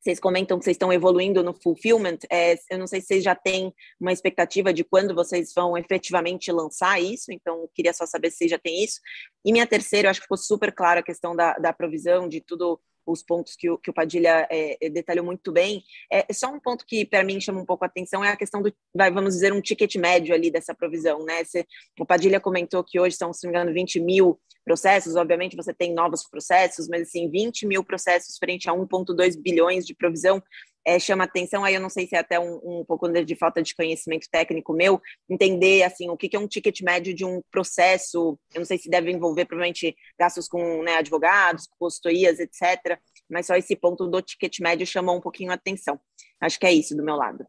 vocês comentam que vocês estão evoluindo no fulfillment. É, eu não sei se vocês já têm uma expectativa de quando vocês vão efetivamente lançar isso, então queria só saber se vocês já têm isso. E minha terceira, eu acho que ficou super clara a questão da, da provisão, de tudo os pontos que o, que o Padilha é, é, detalhou muito bem. É, só um ponto que para mim chama um pouco a atenção é a questão do, vai, vamos dizer, um ticket médio ali dessa provisão, né? Você, o Padilha comentou que hoje são, se não me engano, 20 mil processos, obviamente você tem novos processos, mas assim, 20 mil processos frente a 1,2 bilhões de provisão é, chama atenção, aí eu não sei se é até um, um pouco de falta de conhecimento técnico meu, entender assim o que, que é um ticket médio de um processo, eu não sei se deve envolver provavelmente gastos com né, advogados, consultorias, etc., mas só esse ponto do ticket médio chamou um pouquinho a atenção. Acho que é isso do meu lado.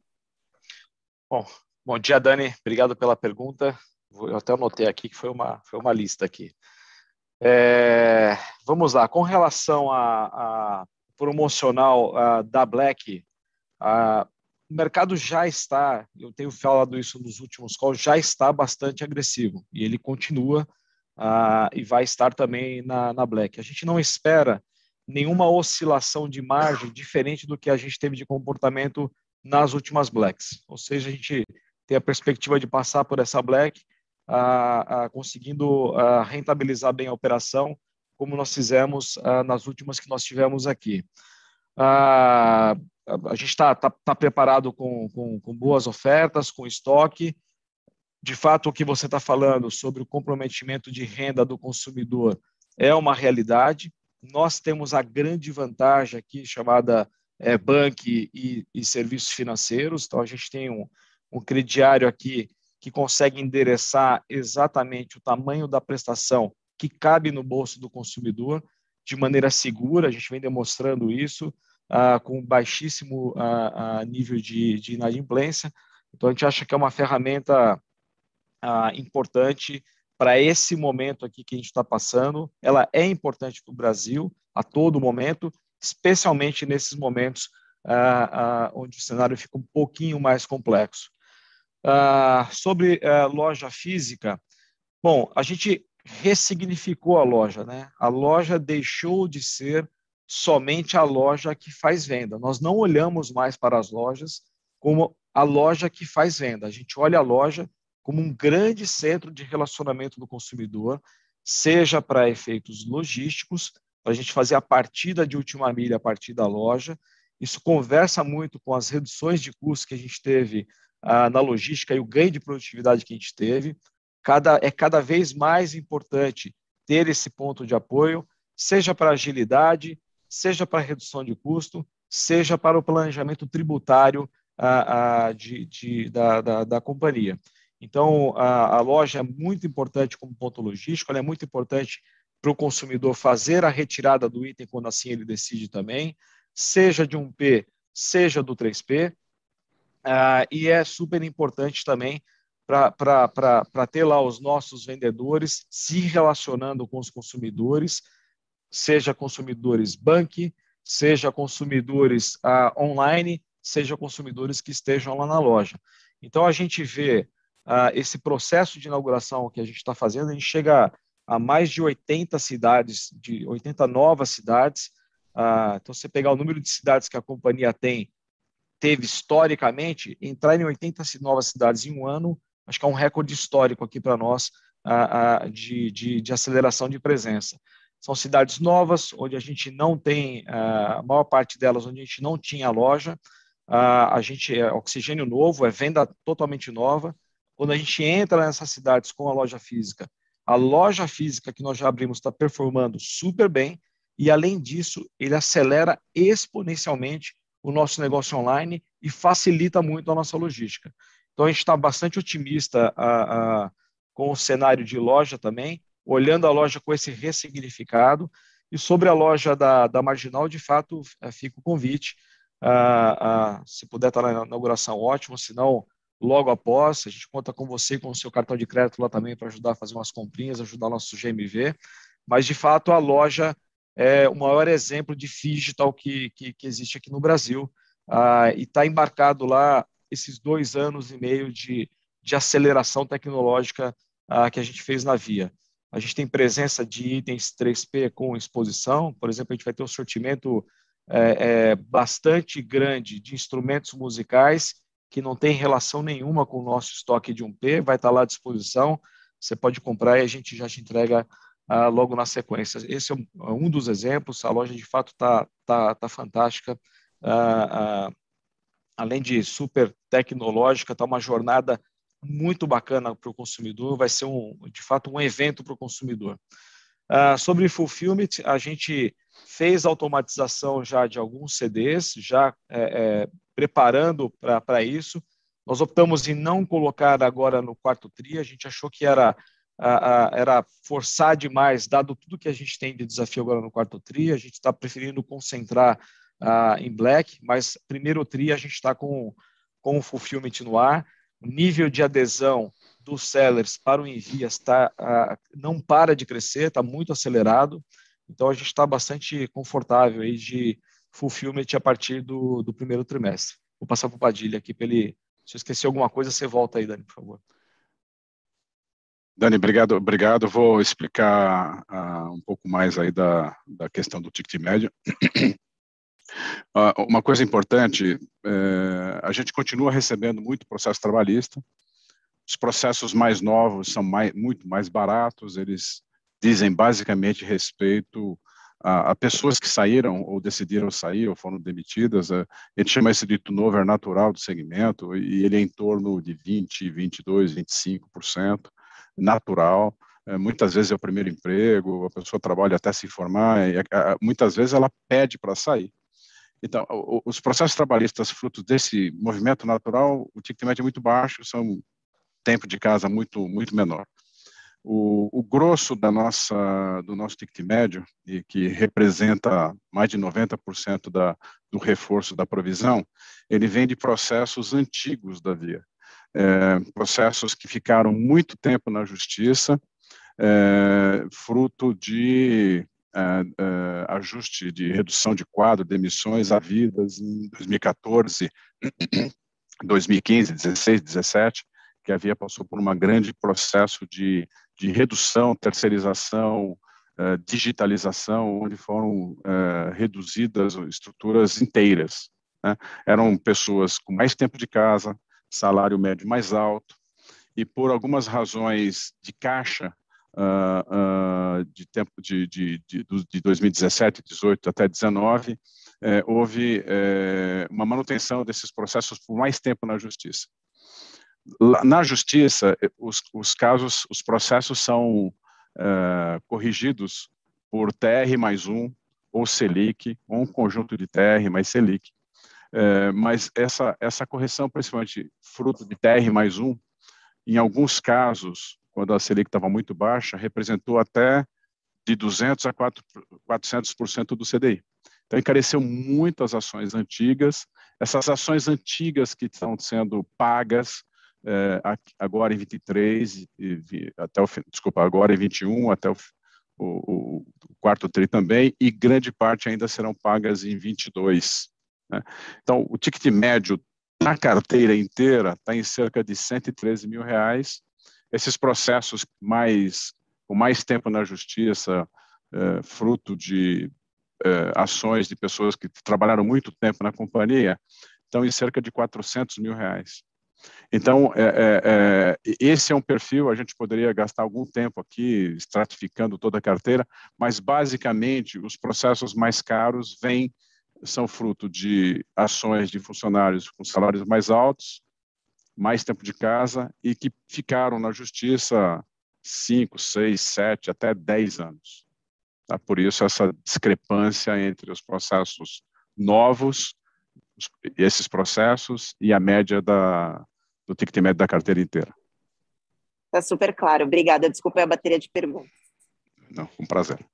Bom, bom dia, Dani, obrigado pela pergunta. Eu até anotei aqui que foi uma, foi uma lista aqui. É, vamos lá, com relação a, a promocional uh, da Black, uh, o mercado já está, eu tenho falado isso nos últimos calls, já está bastante agressivo e ele continua uh, e vai estar também na, na Black. A gente não espera nenhuma oscilação de margem diferente do que a gente teve de comportamento nas últimas Blacks. Ou seja, a gente tem a perspectiva de passar por essa Black, conseguindo rentabilizar bem a operação, como nós fizemos uh, nas últimas que nós tivemos aqui. Uh, a gente está tá, tá preparado com, com, com, boas ofertas, com estoque. De fato, o que você está falando sobre o comprometimento de renda do consumidor é uma realidade. Nós temos a grande vantagem aqui, chamada é, banque e, e, serviços financeiros. Então, a gente tem um, um crediário aqui que consegue endereçar exatamente o tamanho da prestação que cabe no bolso do consumidor de maneira segura. A gente vem demonstrando isso ah, com baixíssimo ah, ah, nível de, de inadimplência. Então, a gente acha que é uma ferramenta ah, importante para esse momento aqui que a gente está passando. Ela é importante para o Brasil a todo momento, especialmente nesses momentos onde o cenário fica um pouquinho mais complexo. sobre loja física, bom, a gente ressignificou a loja, né? A loja deixou de ser somente a loja que faz venda. Nós não olhamos mais para as lojas como a loja que faz venda. A gente olha a loja como um grande centro de relacionamento do consumidor, seja para efeitos logísticos, para a gente fazer a partida de última milha a partir da loja. Isso conversa muito com as reduções de custos que a gente teve ah, na logística e o ganho de produtividade que a gente teve cada, é cada vez mais importante ter esse ponto de apoio, seja para agilidade, seja para redução de custo, seja para o planejamento tributário a, a, de, de, da, da, da, companhia. Então, a, a, loja é muito importante como ponto logístico, ela é muito importante para o consumidor fazer a retirada do item quando assim ele decide também, seja de um P, seja do 3P, ah, e é super importante também para ter lá os nossos vendedores se relacionando com os consumidores, seja consumidores bank, seja consumidores ah, online, seja consumidores que estejam lá na loja. Então, a gente vê ah, esse processo de inauguração que a gente está fazendo, a gente chega a mais de 80 cidades, de 80 novas cidades. Ah, então, você pegar o número de cidades que a companhia tem, teve historicamente, entrar em 80 novas cidades em um ano acho que é um recorde histórico aqui para nós de, de, de, aceleração de presença. São cidades novas, onde a gente não tem, a maior parte delas, onde a gente não tinha loja, a gente é oxigênio novo, é venda totalmente nova. Quando a gente entra nessas cidades com a loja física, a loja física que nós já abrimos está performando super bem, e além disso, ele acelera exponencialmente o nosso negócio online e facilita muito a nossa logística. Então, a gente está bastante otimista a, a, com o cenário de loja também, olhando a loja com esse ressignificado. E sobre a loja da, da Marginal, de fato, é, fica o convite. se puder estar na inauguração, ótimo. Se não, logo após, a gente conta com você com o seu cartão de crédito lá também para ajudar a fazer umas comprinhas, ajudar o nosso GMV. Mas, de fato, a loja é o maior exemplo de digital que, que, que existe aqui no Brasil. Ah, e está embarcado lá esses dois anos e meio de, de aceleração tecnológica uh, que a gente fez na Via. A gente tem presença de itens 3P com exposição, por exemplo, a gente vai ter um sortimento é, é, bastante grande de instrumentos musicais que não tem relação nenhuma com o nosso estoque de 1P, vai estar lá à disposição, você pode comprar e a gente já te entrega ah, logo na sequência. Esse é um, um, dos exemplos, a loja de fato está tá, tá fantástica, ah, ah, além de super tecnológica, está uma jornada muito bacana para o consumidor, vai ser um, de fato um evento para o consumidor. Uh, sobre fulfillment, a gente fez automatização já de alguns CDs, já é, é, preparando para isso. Nós optamos em não colocar agora no quarto TRI, a gente achou que era, era forçar demais, dado tudo que a gente tem de desafio agora no quarto TRI, a gente está preferindo concentrar uh, em Black, mas primeiro TRI a gente está com, com o fulfillment no ar, o nível de adesão dos sellers para o Envias tá, uh, não para de crescer, está muito acelerado, então a gente está bastante confortável aí de fulfillment a partir do, do primeiro trimestre. Vou passar para o Padilha aqui para ele. Se eu esquecer alguma coisa, você volta aí, Dani, por favor. Dani, obrigado, obrigado. Vou explicar uh, um pouco mais aí da, da questão do ticket médio. Uh, uma coisa importante, uh, a gente continua recebendo muito processo trabalhista. Os processos mais novos são mais, muito mais baratos, eles dizem basicamente respeito a, a, pessoas que saíram ou decidiram sair ou foram demitidas. A, gente chama esse de turnover natural do segmento e ele é em torno de 20, 22, 25% natural. É, muitas vezes é o primeiro emprego, a pessoa trabalha até se formar, e, muitas vezes ela pede para sair. Então, os processos trabalhistas frutos desse movimento natural, o ticket médio é muito baixo, são tempo de casa muito muito menor. O, o, grosso da nossa, do nosso ticket médio, e que representa mais de 90% da, do reforço da provisão, ele vem de processos antigos da Via. É, processos que ficaram muito tempo na justiça, é, fruto de ajuste de redução de quadro de emissões havidas em 2014, 2015, 16, 17, que a Via passou por um grande processo de de redução, terceirização, uh, digitalização, onde foram uh, reduzidas estruturas inteiras. Né? Eram pessoas com mais tempo de casa, salário médio mais alto, e por algumas razões de caixa, uh, de tempo de, de, de, de 2017, 18 até 19, eh, houve uma manutenção desses processos por mais tempo na justiça. Na justiça, eh, os, os casos, os processos são uh, corrigidos por TR mais um, ou Selic, ou um conjunto de TR mais Selic. Uh, mas essa, essa correção, principalmente fruto de TR mais um, em alguns casos, quando a Selic estava muito baixa, representou até de 200 a 4, 400% do CDI. Então, encareceu muito as ações antigas. Essas ações antigas que estão sendo pagas é, agora em 23, e, até o, desculpa, agora em 21, até o, o, o, quarto TRI também, e grande parte ainda serão pagas em 22. Né? Então, o ticket médio na carteira inteira está em cerca de 113 mil reais. Esses processos mais com mais tempo na justiça, é, fruto de é, ações de pessoas que trabalharam muito tempo na companhia, estão em cerca de 400 mil reais. Então, é, é, é, esse é um perfil, a gente poderia gastar algum tempo aqui estratificando toda a carteira, mas basicamente os processos mais caros vêm, são fruto de ações de funcionários com salários mais altos, mais tempo de casa e que ficaram na justiça 5, 6, 7, até 10 anos. Tá? Por isso, essa discrepância entre os processos novos, esses processos, e a média da, do ticket médio da carteira inteira. Está super claro. Obrigada. Desculpa a bateria de perguntas. Não, um prazer.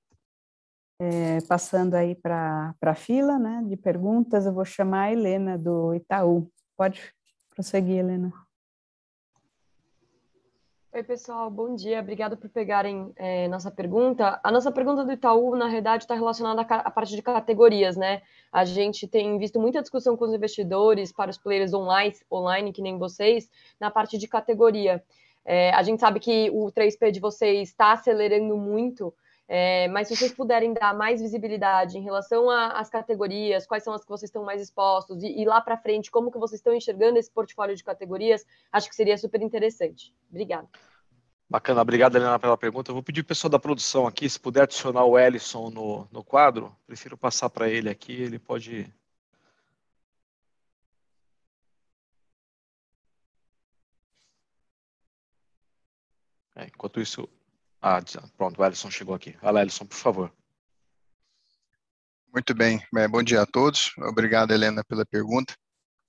É, passando aí para a fila né, de perguntas, eu vou chamar a Helena do Itaú. Pode prosseguir, Helena. Oi, pessoal, bom dia. Obrigada por pegarem é, nossa pergunta. A nossa pergunta do Itaú, na realidade, está relacionada à parte de categorias, né? A gente tem visto muita discussão com os investidores, para os players online, online que nem vocês, na parte de categoria. É, a gente sabe que o 3P de vocês está acelerando muito É, mas se vocês puderem dar mais visibilidade em relação às categorias, quais são as que vocês estão mais expostos, e, e lá para frente, como que vocês estão enxergando esse portfólio de categorias, acho que seria super interessante. Obrigada. Bacana, obrigado, Helena, pela pergunta. Eu vou pedir o pessoal da produção aqui, se puder adicionar o Ellison no, no quadro, prefiro passar para ele aqui, ele pode É, enquanto isso, ah, pronto, o Ellison chegou aqui. Fala, Ellison, por favor. Muito bem, bom dia a todos. Obrigado, Helena, pela pergunta.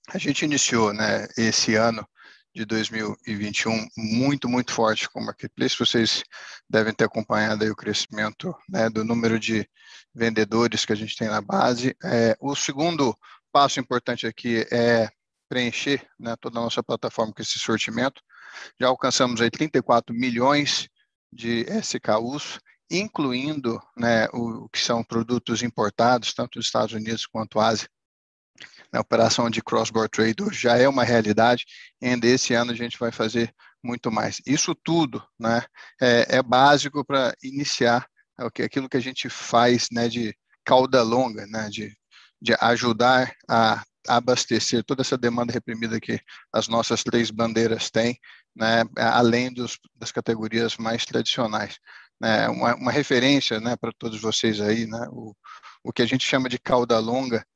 A gente iniciou né, esse ano de 2021 muito, muito forte com o Marketplace. Vocês devem ter acompanhado o crescimento né, do número de vendedores que a gente tem na base. É, o segundo passo importante aqui é preencher né, toda a nossa plataforma com esse sortimento. Já alcançamos aí 34 milhões de SKUs, incluindo né, o que são produtos importados, tanto dos Estados Unidos quanto Ásia. A operação de cross-border trade já é uma realidade, e ainda esse ano a gente vai fazer muito mais. Isso tudo né, é, é básico para iniciar aquilo que a gente faz né, de cauda longa, né, de, de ajudar a abastecer toda essa demanda reprimida que as nossas três bandeiras têm, né, além dos, das categorias mais tradicionais. Né, uma, uma referência né, para todos vocês aí, né, o, o que a gente chama de cauda longa,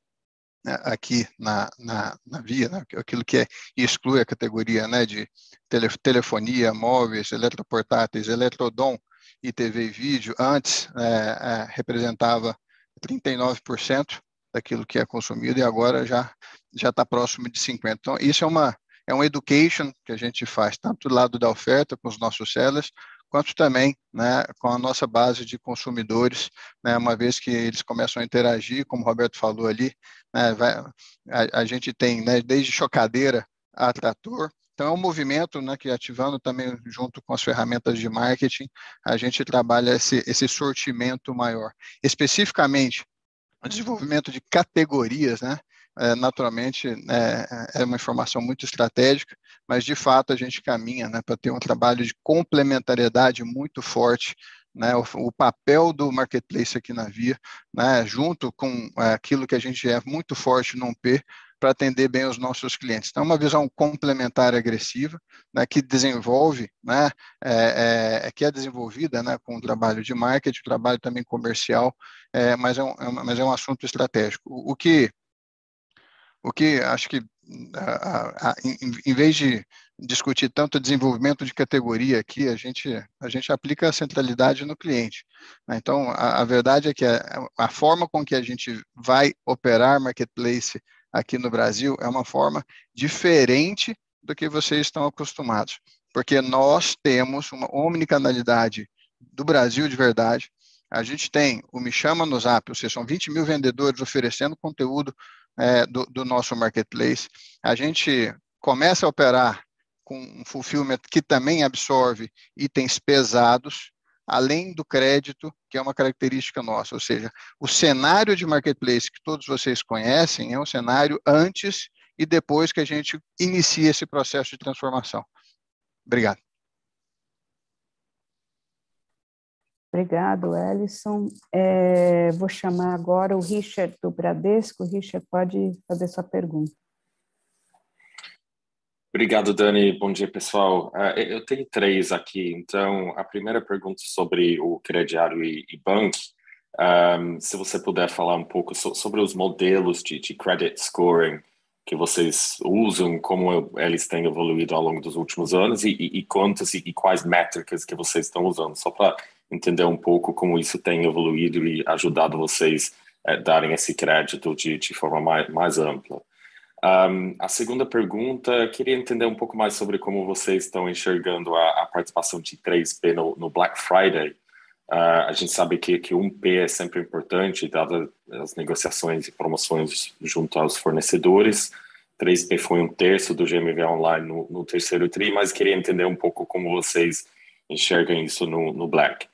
né, aqui na, na, na via, né, aquilo que é, exclui a categoria né, de tele, telefonia, móveis, eletroportáteis, eletrodom e TV e vídeo, antes é, é, representava 39% daquilo que é consumido e agora já já está próximo de 50. Então isso é uma é um education que a gente faz tanto do lado da oferta com os nossos sellers quanto também né, com a nossa base de consumidores, né, uma vez que eles começam a interagir, como o Roberto falou ali, né, vai, a, a, gente tem né, desde chocadeira a trator, então é um movimento né, que ativando também junto com as ferramentas de marketing, a gente trabalha esse, esse sortimento maior. Especificamente o desenvolvimento de categorias, né? É, naturalmente é, é, uma informação muito estratégica, mas de fato a gente caminha né, para ter um trabalho de complementariedade muito forte, né, o, o, papel do marketplace aqui na Via, né, junto com é, aquilo que a gente é muito forte no P, para atender bem os nossos clientes. Então, é uma visão complementar agressiva, né, que desenvolve, né, é, é, que é desenvolvida né, com o trabalho de marketing, trabalho também comercial, é, mas, é um, é mas é um assunto estratégico. O, o que, o que acho que, a, a, em, em vez de discutir tanto desenvolvimento de categoria aqui, a gente, a gente aplica a centralidade no cliente. Né? Então, a, a, verdade é que a, a, forma com que a gente vai operar marketplace aqui no Brasil é uma forma diferente do que vocês estão acostumados, porque nós temos uma omnicanalidade do Brasil de verdade. A gente tem o Me Chama no Zap, ou seja, são 20 mil vendedores oferecendo conteúdo é, do, do nosso marketplace. A gente começa a operar com um fulfillment que também absorve itens pesados, além do crédito, que é uma característica nossa. Ou seja, o cenário de marketplace que todos vocês conhecem é um cenário antes e depois que a gente inicia esse processo de transformação. Obrigado. Obrigado, Ellison. É, vou chamar agora o Richard do Bradesco. Richard, pode fazer sua pergunta. Obrigado, Dani. Bom dia, pessoal. Uh, eu tenho três aqui. Então, a primeira pergunta sobre o crediário e, e. Um, se você puder falar um pouco so, sobre os modelos de, de, credit scoring que vocês usam, como eles têm evoluído ao longo dos últimos anos e, e, e quantas e, e, quais métricas que vocês estão usando, só para entender um pouco como isso tem evoluído e ajudado vocês a darem esse crédito de, de forma mais, mais ampla. Um, a segunda pergunta, queria entender um pouco mais sobre como vocês estão enxergando a, a participação de 3P no, no Black Friday. Uh, a gente sabe que, que 1P é sempre importante, dadas as negociações e promoções junto aos fornecedores. 3P foi um terço do GMV online no, no terceiro TRI, mas queria entender um pouco como vocês enxergam isso no, no Black.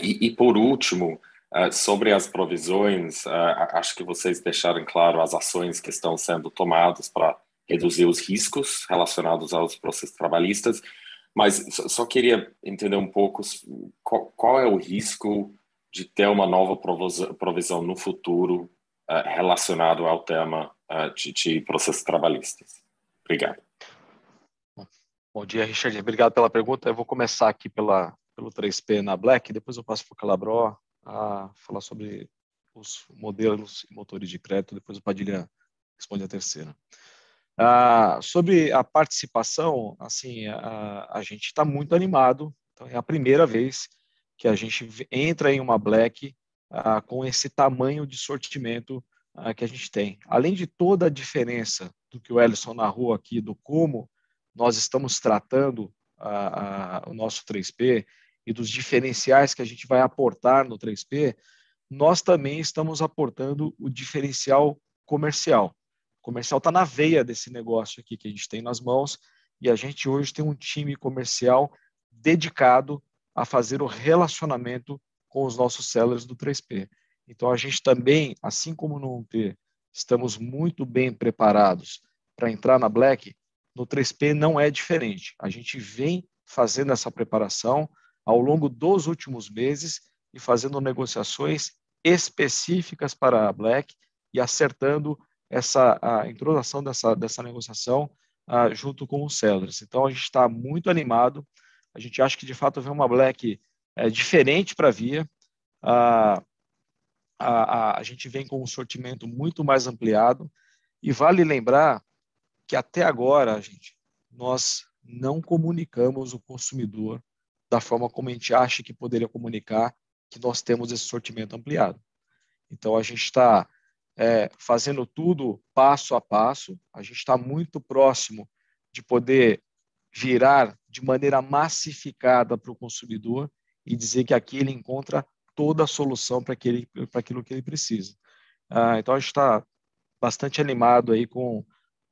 E, e por último, Uh, sobre as provisões, uh, acho que vocês deixaram claro as ações que estão sendo tomadas para reduzir os riscos relacionados aos processos trabalhistas, Mas só queria entender um pouco qual, qual é o risco de ter uma nova provisão no futuro uh, relacionado ao tema uh, de, de, processos trabalhistas. Obrigado. Bom dia, Richard. Obrigado pela pergunta. Eu vou começar aqui pela, pelo 3P na Black, depois eu passo para o Calabró a falar sobre os modelos e motores de crédito, depois o Padilha responde a terceira. Ah, sobre a participação, assim, a, a gente está muito animado. Então, é a primeira vez que a gente entra em uma Black ah, com esse tamanho de sortimento ah, que a gente tem. Além de toda a diferença do que o Ellison narrou aqui, do como nós estamos tratando o nosso 3P e dos diferenciais que a gente vai aportar no 3P, nós também estamos aportando o diferencial comercial. O comercial está na veia desse negócio aqui que a gente tem nas mãos e a gente hoje tem um time comercial dedicado a fazer o relacionamento com os nossos sellers do 3P. Então, a gente também, assim como no 1P, estamos muito bem preparados para entrar na Black, no 3P não é diferente. A gente vem fazendo essa preparação ao longo dos últimos meses e fazendo negociações específicas para a Black e acertando essa a introdução dessa, dessa negociação uh, junto com os sellers. Então, a gente está muito animado a gente acha que, de fato, vem uma Black é, diferente para a Via. A, a, a gente vem com um sortimento muito mais ampliado. E vale lembrar que, até agora, gente, nós não comunicamos o consumidor da forma como a gente acha que poderia comunicar que nós temos esse sortimento ampliado. Então, a gente está é, fazendo tudo passo a passo, a gente está muito próximo de poder virar de maneira massificada para o consumidor e dizer que aqui ele encontra toda a solução para aquilo que ele precisa. Ah, então, a gente está bastante animado aí com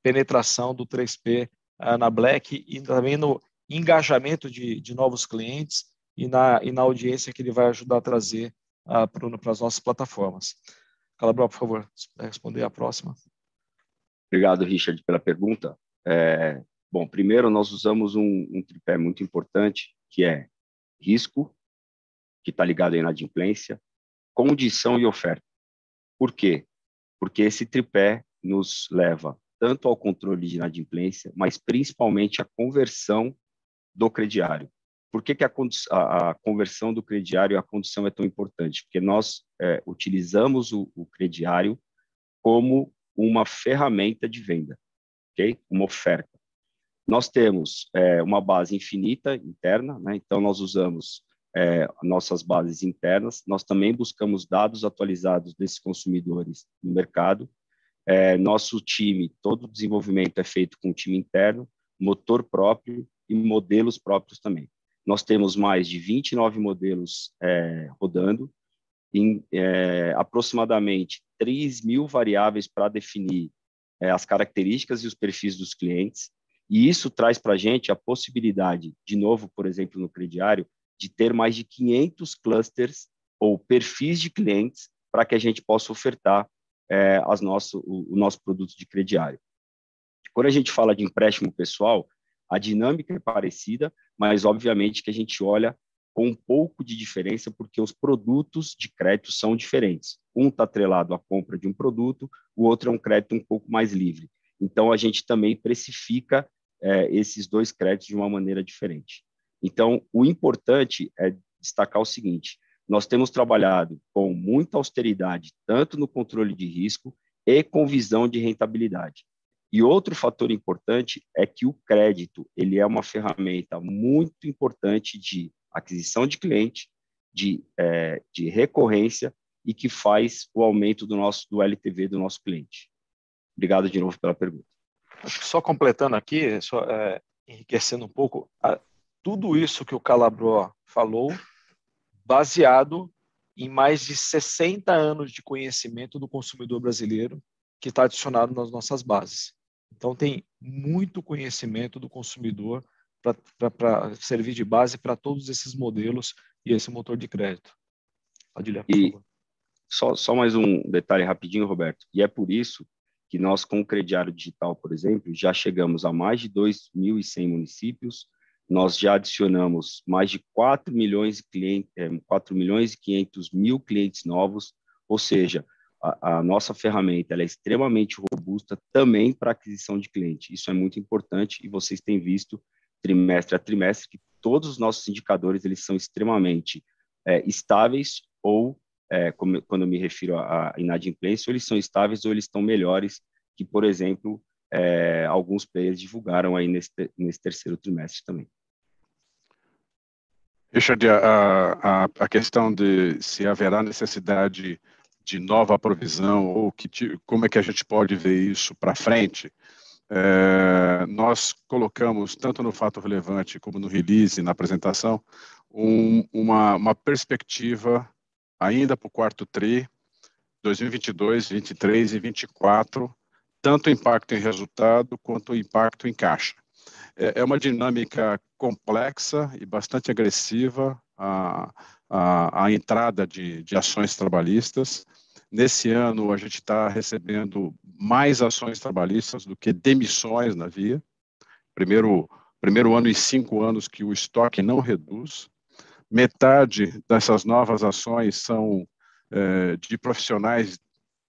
penetração do 3P ah, na Black e também no engajamento de, de novos clientes e na, e na audiência que ele vai ajudar a trazer ah, para as nossas plataformas. Calabro, por favor, responder a próxima. Obrigado, Richard, pela pergunta. É, Bom, primeiro nós usamos um, um tripé muito importante, que é risco, que está ligado à inadimplência, condição e oferta. Por quê? Porque esse tripé nos leva tanto ao controle de inadimplência, mas principalmente à conversão do crediário. Por que, que a, a, conversão do crediário a condição é tão importante? Porque nós é, utilizamos o, o crediário como uma ferramenta de venda, ok? Uma oferta. Nós temos é, uma base infinita interna, né? então nós usamos é, nossas bases internas, nós também buscamos dados atualizados desses consumidores no mercado. É, nosso time, todo o desenvolvimento é feito com time interno, motor próprio e modelos próprios também. Nós temos mais de 29 modelos é, rodando, em é, aproximadamente 3 mil variáveis para definir é, as características e os perfis dos clientes. E isso traz para a gente a possibilidade, de novo, por exemplo, no crediário, de ter mais de 500 clusters ou perfis de clientes para que a gente possa ofertar é, as nosso, o, o nosso produto de crediário. Quando a gente fala de empréstimo pessoal, a dinâmica é parecida, mas obviamente que a gente olha com um pouco de diferença, porque os produtos de crédito são diferentes. Um está atrelado à compra de um produto, o outro é um crédito um pouco mais livre. Então, a gente também precifica é, esses dois créditos de uma maneira diferente. Então, o importante é destacar o seguinte: nós temos trabalhado com muita austeridade, tanto no controle de risco e com visão de rentabilidade. E outro fator importante é que o crédito ele é uma ferramenta muito importante de aquisição de cliente, de, é, de recorrência e que faz o aumento do nosso do LTV do nosso cliente. Obrigado de novo pela pergunta. Só completando aqui, só, é, enriquecendo um pouco, a, tudo isso que o Calabró falou, baseado em mais de 60 anos de conhecimento do consumidor brasileiro que está adicionado nas nossas bases. Então, tem muito conhecimento do consumidor para servir de base para todos esses modelos e esse motor de crédito. Adilha, por e favor. Só, só mais um detalhe rapidinho, Roberto. E é por isso que nós, com o crediário digital, por exemplo, já chegamos a mais de 2.100 municípios, nós já adicionamos mais de 4 milhões, de clientes, 4 milhões e 500 mil clientes novos, ou seja, a, a nossa ferramenta é extremamente robusta também para aquisição de cliente. Isso é muito importante e vocês têm visto trimestre a trimestre que todos os nossos indicadores eles são extremamente é, estáveis ou é, como, quando me refiro à inadimplência, ou eles são estáveis ou eles estão melhores que, por exemplo, é, alguns players divulgaram aí nesse, nesse terceiro trimestre também. Richard, a, a, a questão de se haverá necessidade de nova provisão ou que, como é que a gente pode ver isso para frente, é, nós colocamos, tanto no fato relevante como no release, na apresentação, um, uma, uma perspectiva ainda para o quarto TRI, 2022, 2023 e 2024, tanto impacto em resultado quanto impacto em caixa. É, é uma dinâmica complexa e bastante agressiva a, a, a entrada de, de ações trabalhistas. Nesse ano, a gente está recebendo mais ações trabalhistas do que demissões na via. Primeiro, primeiro ano em cinco anos que o estoque não reduz. Metade dessas novas ações são é, de profissionais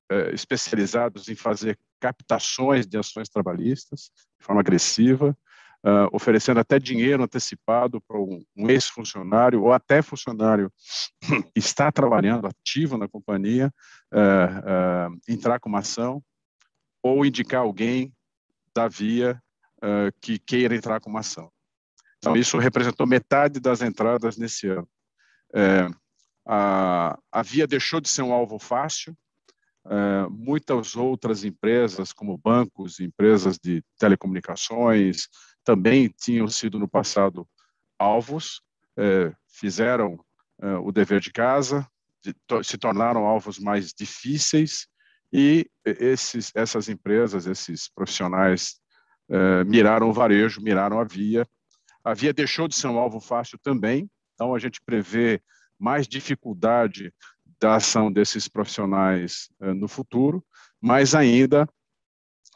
é, especializados em fazer captações de ações trabalhistas de forma agressiva uh, oferecendo até dinheiro antecipado para um, um ex-funcionário ou até funcionário que está trabalhando ativo na companhia uh, uh, entrar com uma ação ou indicar alguém da via que queira entrar com uma ação. Então, isso representou metade das entradas nesse ano. É, a, a Via deixou de ser um alvo fácil, Uh, muitas outras empresas, como bancos, empresas de telecomunicações, também tinham sido no passado alvos, é, fizeram é, o dever de casa, se tornaram alvos mais difíceis e esses, essas empresas, esses profissionais é, miraram o varejo, miraram a via. A via deixou de ser um alvo fácil também, então a gente prevê mais dificuldade da ação desses profissionais no futuro, mas ainda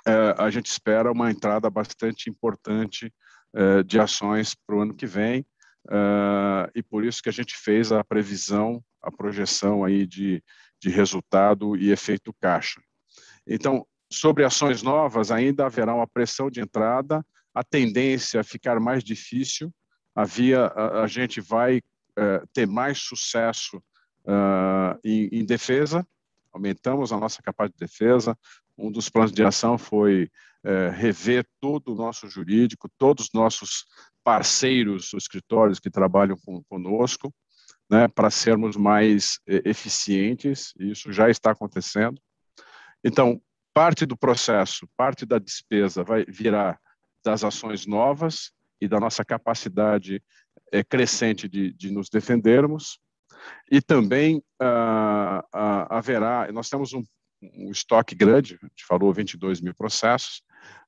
é, a gente espera uma entrada bastante importante é, de ações para o ano que vem, é, e por isso que a gente fez a previsão, a projeção aí de, de resultado e efeito caixa. Então, sobre ações novas, ainda haverá uma pressão de entrada, a tendência a ficar mais difícil, havia, a, a gente vai ter mais sucesso em, em defesa, aumentamos a nossa capacidade de defesa, um dos planos de ação foi é, rever todo o nosso jurídico, todos os nossos parceiros, os escritórios que trabalham com, conosco, né, para sermos mais é, eficientes, e isso já está acontecendo. Então, parte do processo, parte da despesa vai virar das ações novas e da nossa capacidade é, crescente de, de nos defendermos, e também ah, ah, haverá, nós temos um, um estoque grande, a gente falou 22 mil processos,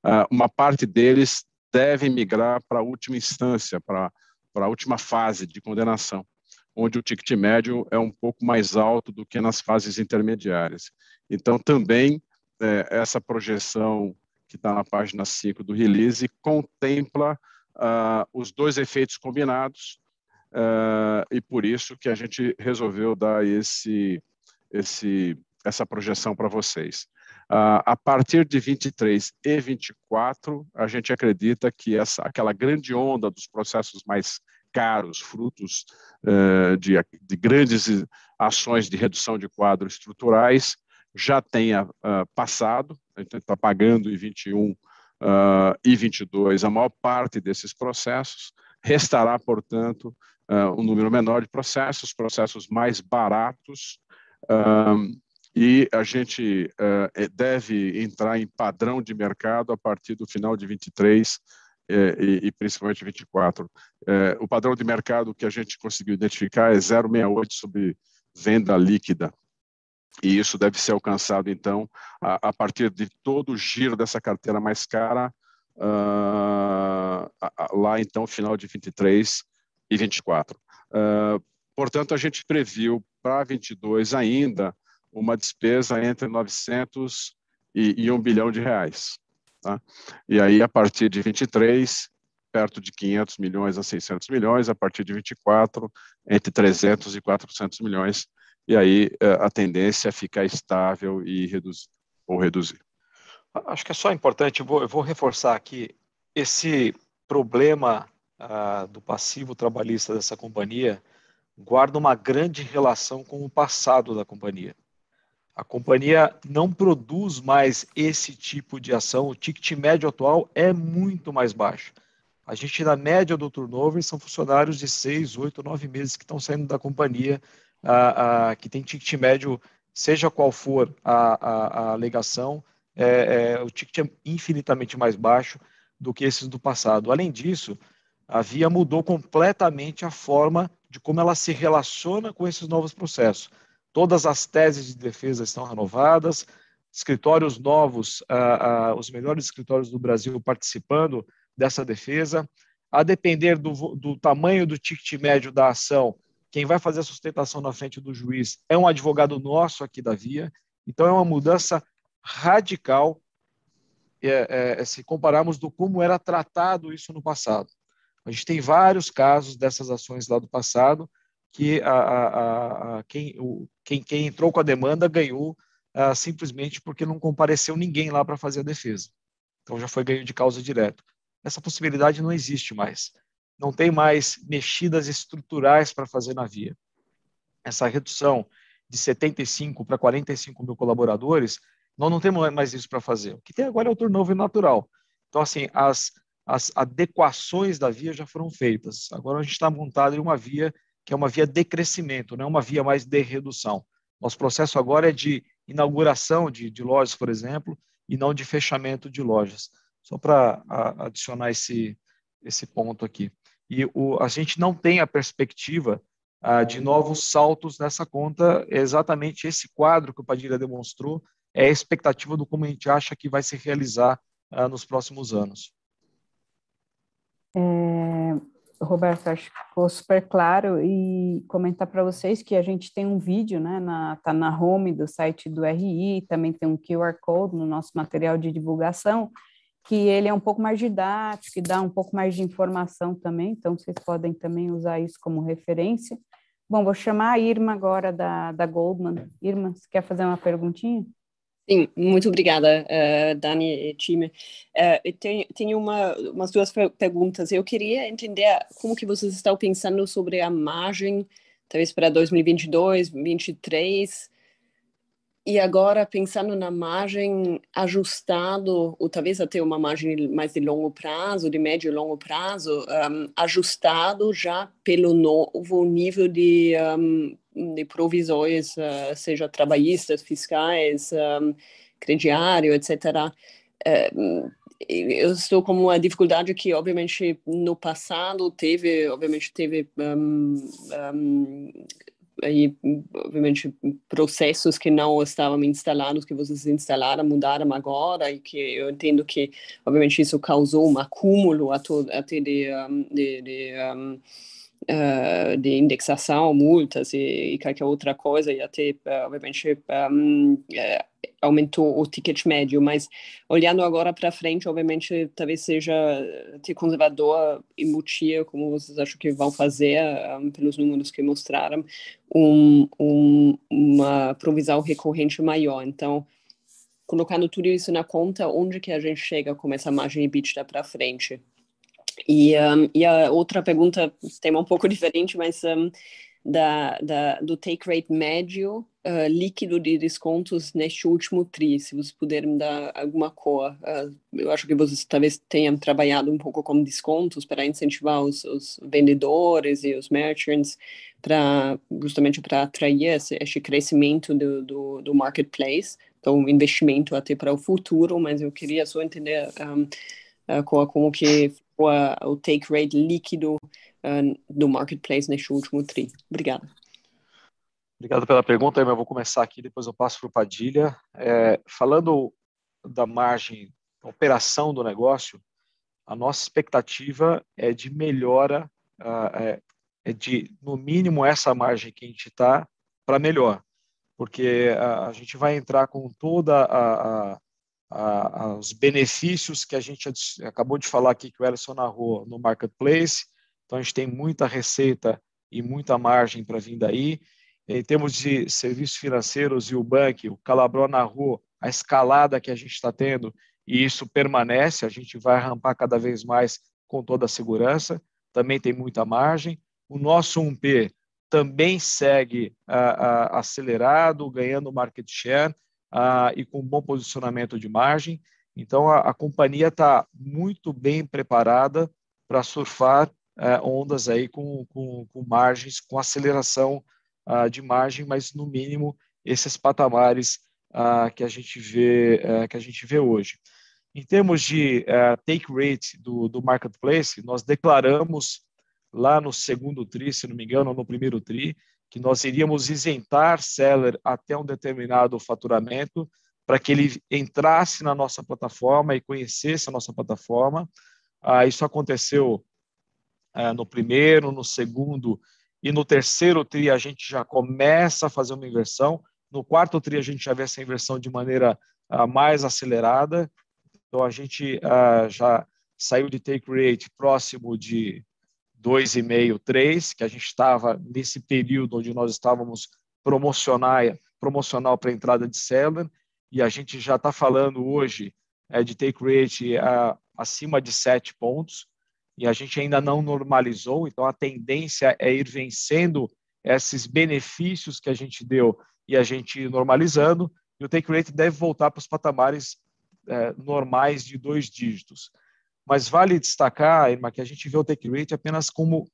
uh, uma parte deles deve migrar para a última instância, para, a última fase de condenação, onde o ticket médio é um pouco mais alto do que nas fases intermediárias. Então, também é, essa projeção que está na página 5 do release contempla uh, os dois efeitos combinados, uh, e por isso que a gente resolveu dar esse, esse essa projeção para vocês. Uh, a partir de 23 e 24, a gente acredita que essa, aquela grande onda dos processos mais caros, frutos uh, de, de, grandes ações de redução de quadros estruturais, já tenha uh, passado, a gente está pagando em 21 e 22 a maior parte desses processos, restará, portanto, um número menor de processos, processos mais baratos, e a gente uh, deve entrar em padrão de mercado a partir do final de 23 eh, e, e, principalmente 24. Eh, o padrão de mercado que a gente conseguiu identificar é 0,68 sobre venda líquida. E isso deve ser alcançado, então, a, a partir de todo o giro dessa carteira mais cara, uh, lá, então, final de 23 e 24. Uh, portanto, a gente previu para 22 ainda uma despesa entre 900 e, e 1 bilhão de reais. Tá? E aí, a partir de 23, perto de 500 milhões a 600 milhões, a partir de 24, entre 300 e 400 milhões, e aí eh, a tendência é ficar estável e reduzir, ou reduzir. Acho que é só importante, eu vou, eu vou reforçar aqui, esse problema do passivo trabalhista dessa companhia guarda uma grande relação com o passado da companhia. A companhia não produz mais esse tipo de ação, o ticket médio atual é muito mais baixo. A gente, na média do turnover, são funcionários de seis, oito, nove meses que estão saindo da companhia, que tem ticket médio, seja qual for a, a, a alegação, é, é, o ticket é infinitamente mais baixo do que esses do passado. Além disso, a Via mudou completamente a forma de como ela se relaciona com esses novos processos. Todas as teses de defesa estão renovadas, escritórios novos, ah, ah, os melhores escritórios do Brasil participando dessa defesa. A depender do, do tamanho do ticket médio da ação, quem vai fazer a sustentação na frente do juiz é um advogado nosso aqui da Via. Então, é uma mudança radical é, é, se compararmos do como era tratado isso no passado. A gente tem vários casos dessas ações lá do passado que a, a, a, quem, o, quem, quem, entrou com a demanda ganhou ah, simplesmente porque não compareceu ninguém lá para fazer a defesa. Então já foi ganho de causa direto. Essa possibilidade não existe mais. Não tem mais mexidas estruturais para fazer na via. Essa redução de 75 para 45 mil colaboradores, nós não temos mais isso para fazer. O que tem agora é o turnover natural. Então, assim, as, as adequações da via já foram feitas. Agora a gente está montado em uma via que é uma via de crescimento, não é uma via mais de redução. Nosso processo agora é de inauguração de, de lojas, por exemplo, e não de fechamento de lojas. Só para adicionar esse, esse ponto aqui. E o, a gente não tem a perspectiva ah, de novos saltos nessa conta, é exatamente esse quadro que o Padilha demonstrou, é a expectativa do como a gente acha que vai se realizar ah, nos próximos anos. É, Roberto, acho que ficou super claro e comentar para vocês que a gente tem um vídeo, né, na, tá na home do site do RI, também tem um QR Code no nosso material de divulgação, que ele é um pouco mais didático, que dá um pouco mais de informação também, então vocês podem também usar isso como referência. Bom, vou chamar a Irma agora da, da Goldman. Irma, você quer fazer uma perguntinha? Sim, muito obrigada, uh, Dani e time. Uh, tenho, tenho uma, umas duas perguntas. Eu queria entender como que vocês estão pensando sobre a margem, talvez para 2022, 2023, e agora pensando na margem ajustado, ou talvez até uma margem mais de longo prazo, de médio e longo prazo, um, ajustado já pelo novo nível de um, de provisões, uh, seja trabalhistas, fiscais, um, crediário, etc. Uh, eu estou com uma dificuldade que, obviamente, no passado teve, obviamente, teve um, um, aí, obviamente, processos que não estavam instalados, que vocês instalaram, mudaram agora, e que eu entendo que, obviamente, isso causou um acúmulo até de, de, de um, uh, de indexação, multas e, e, qualquer outra coisa, e até, uh, obviamente, um, uh, eh, aumentou o ticket médio, mas olhando agora para frente, obviamente, talvez seja ter conservador embutir, como vocês acham que vão fazer, um, pelos números que mostraram, um, um, uma provisão recorrente maior. Então, colocando tudo isso na conta, onde que a gente chega com essa margem EBITDA para frente? E, um, e a outra pergunta, tema um pouco [laughs] diferente, mas um, da, da, do take rate médio uh, líquido de descontos neste último TRI, se vocês puderem dar alguma cor. Uh, eu acho que vocês talvez tenham trabalhado um pouco com descontos para incentivar os, os vendedores e os merchants para justamente para atrair esse, esse crescimento do, do, do, marketplace, então investimento até para o futuro, mas eu queria só entender um, uh, como que o, o take rate líquido uh, do marketplace neste último TRI. Obrigada. Obrigado pela pergunta, eu vou começar aqui, depois eu passo para o Padilha. É, falando da margem, da operação do negócio, a nossa expectativa é de melhora, uh, é, é, de, no mínimo, essa margem que a gente está para melhor, porque a, a, gente vai entrar com toda a, a, a, os benefícios que a gente acabou de falar aqui, que o Ellison narrou no Marketplace. Então, a gente tem muita receita e muita margem para vir daí. Em termos de serviços financeiros e o banco, o Calabró narrou a escalada que a gente está tendo e isso permanece, a gente vai rampar cada vez mais com toda a segurança, também tem muita margem. O nosso 1P também segue acelerado, ganhando market share e com bom posicionamento de margem. Então, a, a companhia está muito bem preparada para surfar é, ondas aí com, com, com, margens, com aceleração de margem, mas no mínimo esses patamares que a gente vê é, que a gente vê hoje. Em termos de é, take rate do, do marketplace, nós declaramos lá no segundo tri, se não me engano, no primeiro tri, que nós iríamos isentar seller até um determinado faturamento para que ele entrasse na nossa plataforma e conhecesse a nossa plataforma. Ah, isso aconteceu ah, no primeiro, no segundo e no terceiro tri a gente já começa a fazer uma inversão. No quarto tri a gente já vê essa inversão de maneira ah, mais acelerada. Então a gente ah, já saiu de take rate próximo de 2,5, 3, que a gente estava nesse período onde nós estávamos promocionar, promocional para entrada de seller, e a gente já está falando hoje é, de take rate a, acima de 7 pontos, e a gente ainda não normalizou, então a tendência é ir vencendo esses benefícios que a gente deu e a gente normalizando, e o take rate deve voltar para os patamares é, normais de dois dígitos. Mas vale destacar, Irma, que a gente vê o take rate apenas como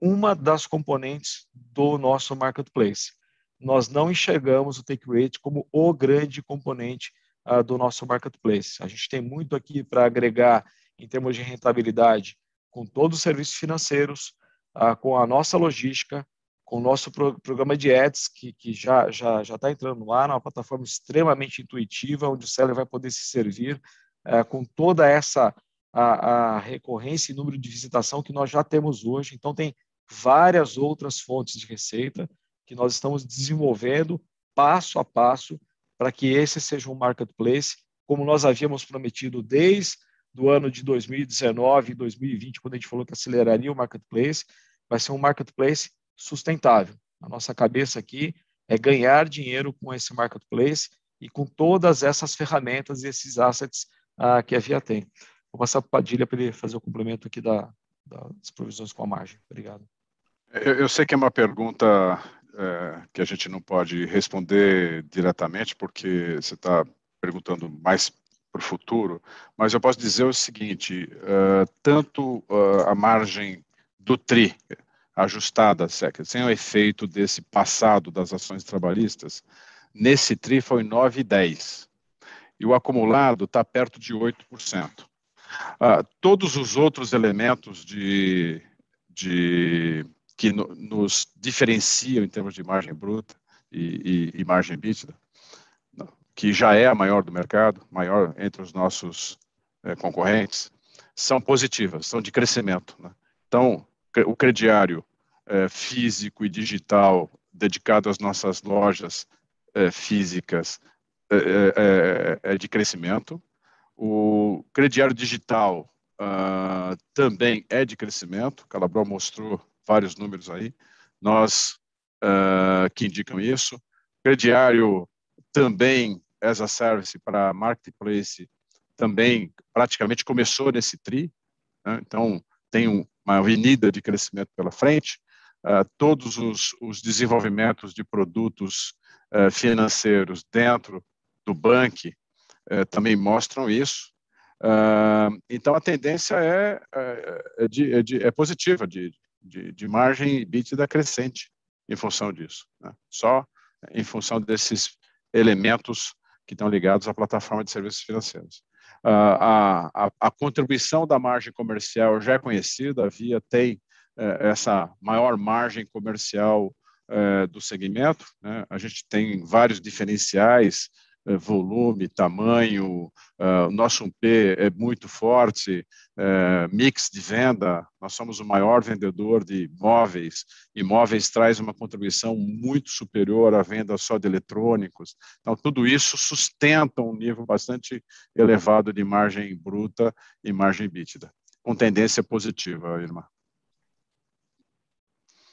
uma das componentes do nosso marketplace. Nós não enxergamos o take rate como o grande componente uh, do nosso marketplace. A gente tem muito aqui para agregar em termos de rentabilidade com todos os serviços financeiros, uh, com a nossa logística, com o nosso pro programa de ads, que, que já já já está entrando lá, uma plataforma extremamente intuitiva, onde o seller vai poder se servir uh, com toda essa a, a recorrência e número de visitação que nós já temos hoje. Então, tem várias outras fontes de receita que nós estamos desenvolvendo passo a passo para que esse seja um marketplace, como nós havíamos prometido desde o ano de 2019 e 2020, quando a gente falou que aceleraria o marketplace, vai ser um marketplace sustentável. A nossa cabeça aqui é ganhar dinheiro com esse marketplace e com todas essas ferramentas e esses assets ah, que a Via tem. Vou passar para Padilha para ele fazer o complemento aqui da, das provisões com a margem. Obrigado. Eu, eu sei que é uma pergunta é, que a gente não pode responder diretamente, porque você está perguntando mais para o futuro, mas eu posso dizer o seguinte: uh, tanto uh, a margem do TRI ajustada, sem o efeito desse passado das ações trabalhistas, nesse TRI foi 9,10. E o acumulado está perto de 8%. Ah, todos os outros elementos de, de que no, nos diferenciam em termos de margem bruta e, e, e margem bítida, que já é a maior do mercado, maior entre os nossos é, concorrentes, são positivas, são de crescimento. Né? Então, o crediário é, físico e digital dedicado às nossas lojas é, físicas é, de crescimento, o crediário digital uh, também é de crescimento. O Calabro mostrou vários números aí. Nós uh, que indicam isso. Crediário também as a service para marketplace também praticamente começou nesse tri. Né? Então tem uma avenida de crescimento pela frente. Uh, todos os, os, desenvolvimentos de produtos uh, financeiros dentro do banco também mostram isso. Uh, então, a tendência é, é, é, de, é, de, é positiva, de, de, de margem bítida crescente em função disso. Né? Só em função desses elementos que estão ligados à plataforma de serviços financeiros. Uh, a, a, a, contribuição da margem comercial já é conhecida, a Via tem uh, essa maior margem comercial do segmento, né? a gente tem vários diferenciais volume, tamanho, uh, nosso P é muito forte, é, mix de venda, nós somos o maior vendedor de móveis, e móveis traz uma contribuição muito superior à venda só de eletrônicos. Então, tudo isso sustenta um nível bastante elevado de margem bruta e margem bítida, com tendência positiva, irmã.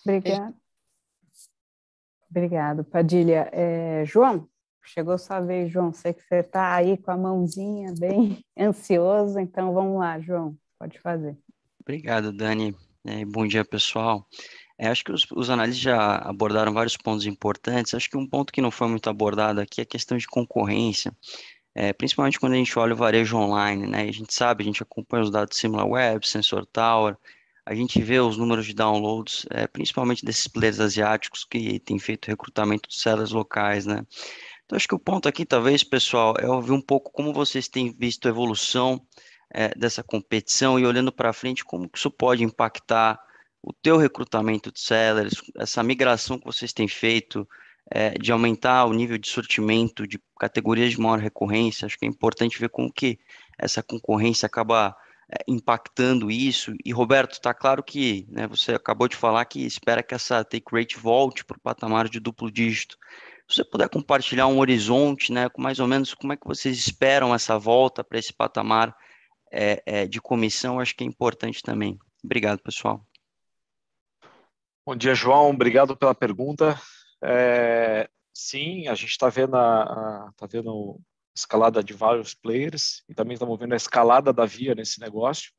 Obrigada. Obrigado, Padilha. É, João, Chegou sua vez, João. Sei que você está aí com a mãozinha bem [laughs] ansioso, então vamos lá, João. Pode fazer. Obrigado, Dani. É, bom dia, pessoal. É, acho que os, os, analistas já abordaram vários pontos importantes. Acho que um ponto que não foi muito abordado aqui é a questão de concorrência, é, principalmente quando a gente olha o varejo online, né? A gente sabe, a gente acompanha os dados SimilarWeb, Sensor Tower, a gente vê os números de downloads, é, principalmente desses players asiáticos que têm feito recrutamento de sellers locais, né? Então, acho que o ponto aqui, talvez, pessoal, é ouvir um pouco como vocês têm visto a evolução é, dessa competição e olhando para frente, como isso pode impactar o teu recrutamento de sellers, essa migração que vocês têm feito é, de aumentar o nível de sortimento de categorias de maior recorrência. Acho que é importante ver como que essa concorrência acaba é, impactando isso. E, Roberto, está claro que né, você acabou de falar que espera que essa take rate volte para o patamar de duplo dígito. Se você puder compartilhar um horizonte, né, com mais ou menos como é que vocês esperam essa volta para esse patamar é, é, de comissão, acho que é importante também. Obrigado, pessoal. Bom dia, João. Obrigado pela pergunta. É, sim, a gente está vendo a, a, tá vendo escalada de vários players e também estamos vendo a escalada da Via nesse negócio.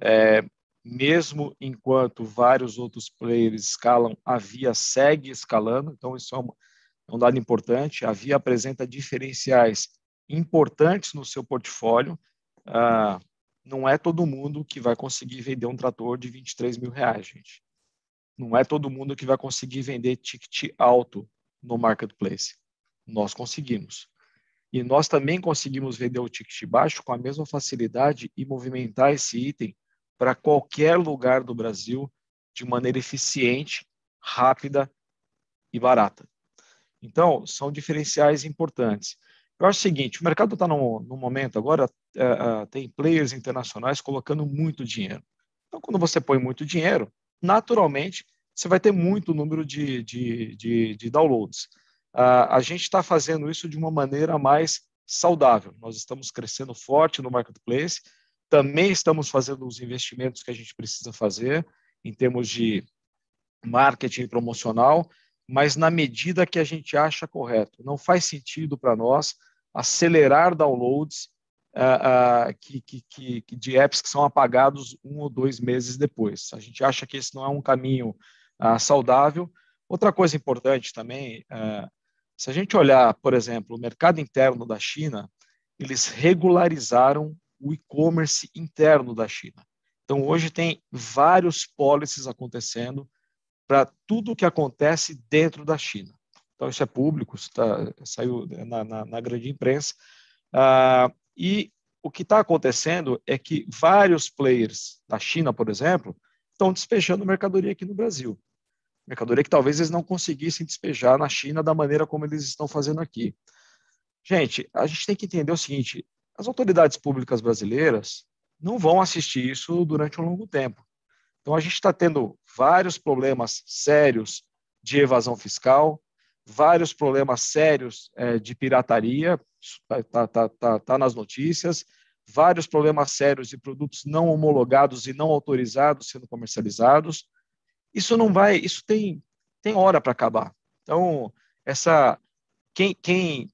É, mesmo enquanto vários outros players escalam, a Via segue escalando. Então, isso é uma, um dado importante. A Via apresenta diferenciais importantes no seu portfólio. Ah, não é todo mundo que vai conseguir vender um trator de 23 mil reais, gente. Não é todo mundo que vai conseguir vender ticket alto no marketplace. Nós conseguimos. E nós também conseguimos vender o ticket baixo com a mesma facilidade e movimentar esse item para qualquer lugar do Brasil de maneira eficiente, rápida e barata. Então, são diferenciais importantes. Eu acho o seguinte, o mercado está num, momento agora, é, é, tem players internacionais colocando muito dinheiro. Então, quando você põe muito dinheiro, naturalmente, você vai ter muito número de, de, de, de downloads. Uh, a gente está fazendo isso de uma maneira mais saudável. Nós estamos crescendo forte no marketplace, também estamos fazendo os investimentos que a gente precisa fazer em termos de marketing promocional mas na medida que a gente acha correto. Não faz sentido para nós acelerar downloads uh, uh, que, que, que, de apps que são apagados um ou dois meses depois. A gente acha que esse não é um caminho uh, saudável. Outra coisa importante também, se a gente olhar, por exemplo, o mercado interno da China, eles regularizaram o e-commerce interno da China. Então, hoje tem vários policies acontecendo para tudo o que acontece dentro da China. Então, isso é público, isso tá, saiu na, na, na, grande imprensa. Ah, e o que está acontecendo é que vários players da China, por exemplo, estão despejando mercadoria aqui no Brasil. Mercadoria que talvez eles não conseguissem despejar na China da maneira como eles estão fazendo aqui. Gente, a gente tem que entender o seguinte: as autoridades públicas brasileiras não vão assistir isso durante um longo tempo. Então, a gente está tendo vários problemas sérios de evasão fiscal, vários problemas sérios é, de pirataria, está tá, tá, tá, tá nas notícias, vários problemas sérios de produtos não homologados e não autorizados sendo comercializados. Isso não vai, isso tem, tem hora para acabar. Então, essa quem, quem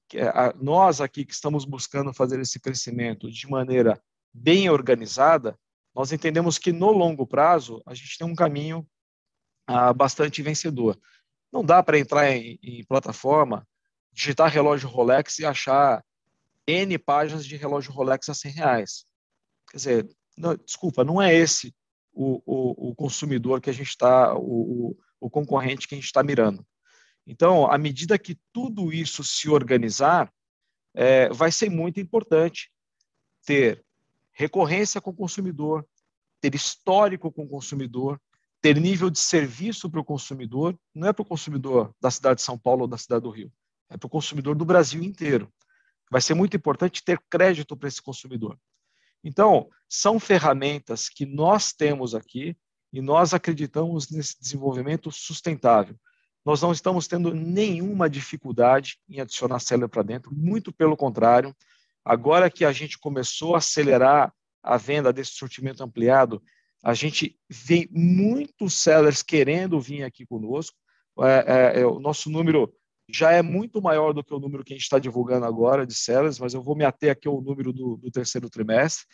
nós aqui que estamos buscando fazer esse crescimento de maneira bem organizada, nós entendemos que no longo prazo a gente tem um caminho ah, bastante vencedor. Não dá para entrar em, em, plataforma, digitar relógio Rolex e achar N páginas de relógio Rolex a 100 reais. Quer dizer, não, desculpa, não é esse o, o, o consumidor que a gente está, o, o, concorrente que a gente está mirando. Então, à medida que tudo isso se organizar, é, vai ser muito importante ter recorrência com o consumidor, ter histórico com o consumidor, ter nível de serviço para o consumidor, não é para o consumidor da cidade de São Paulo ou da cidade do Rio, é para o consumidor do Brasil inteiro. Vai ser muito importante ter crédito para esse consumidor. Então, são ferramentas que nós temos aqui e nós acreditamos nesse desenvolvimento sustentável. Nós não estamos tendo nenhuma dificuldade em adicionar seller para dentro, muito pelo contrário. Agora que a gente começou a acelerar a venda desse sortimento ampliado, a gente vê muitos sellers querendo vir aqui conosco. É, é, é, o nosso número já é muito maior do que o número que a gente está divulgando agora de sellers, mas eu vou me ater aqui ao número do, do terceiro trimestre.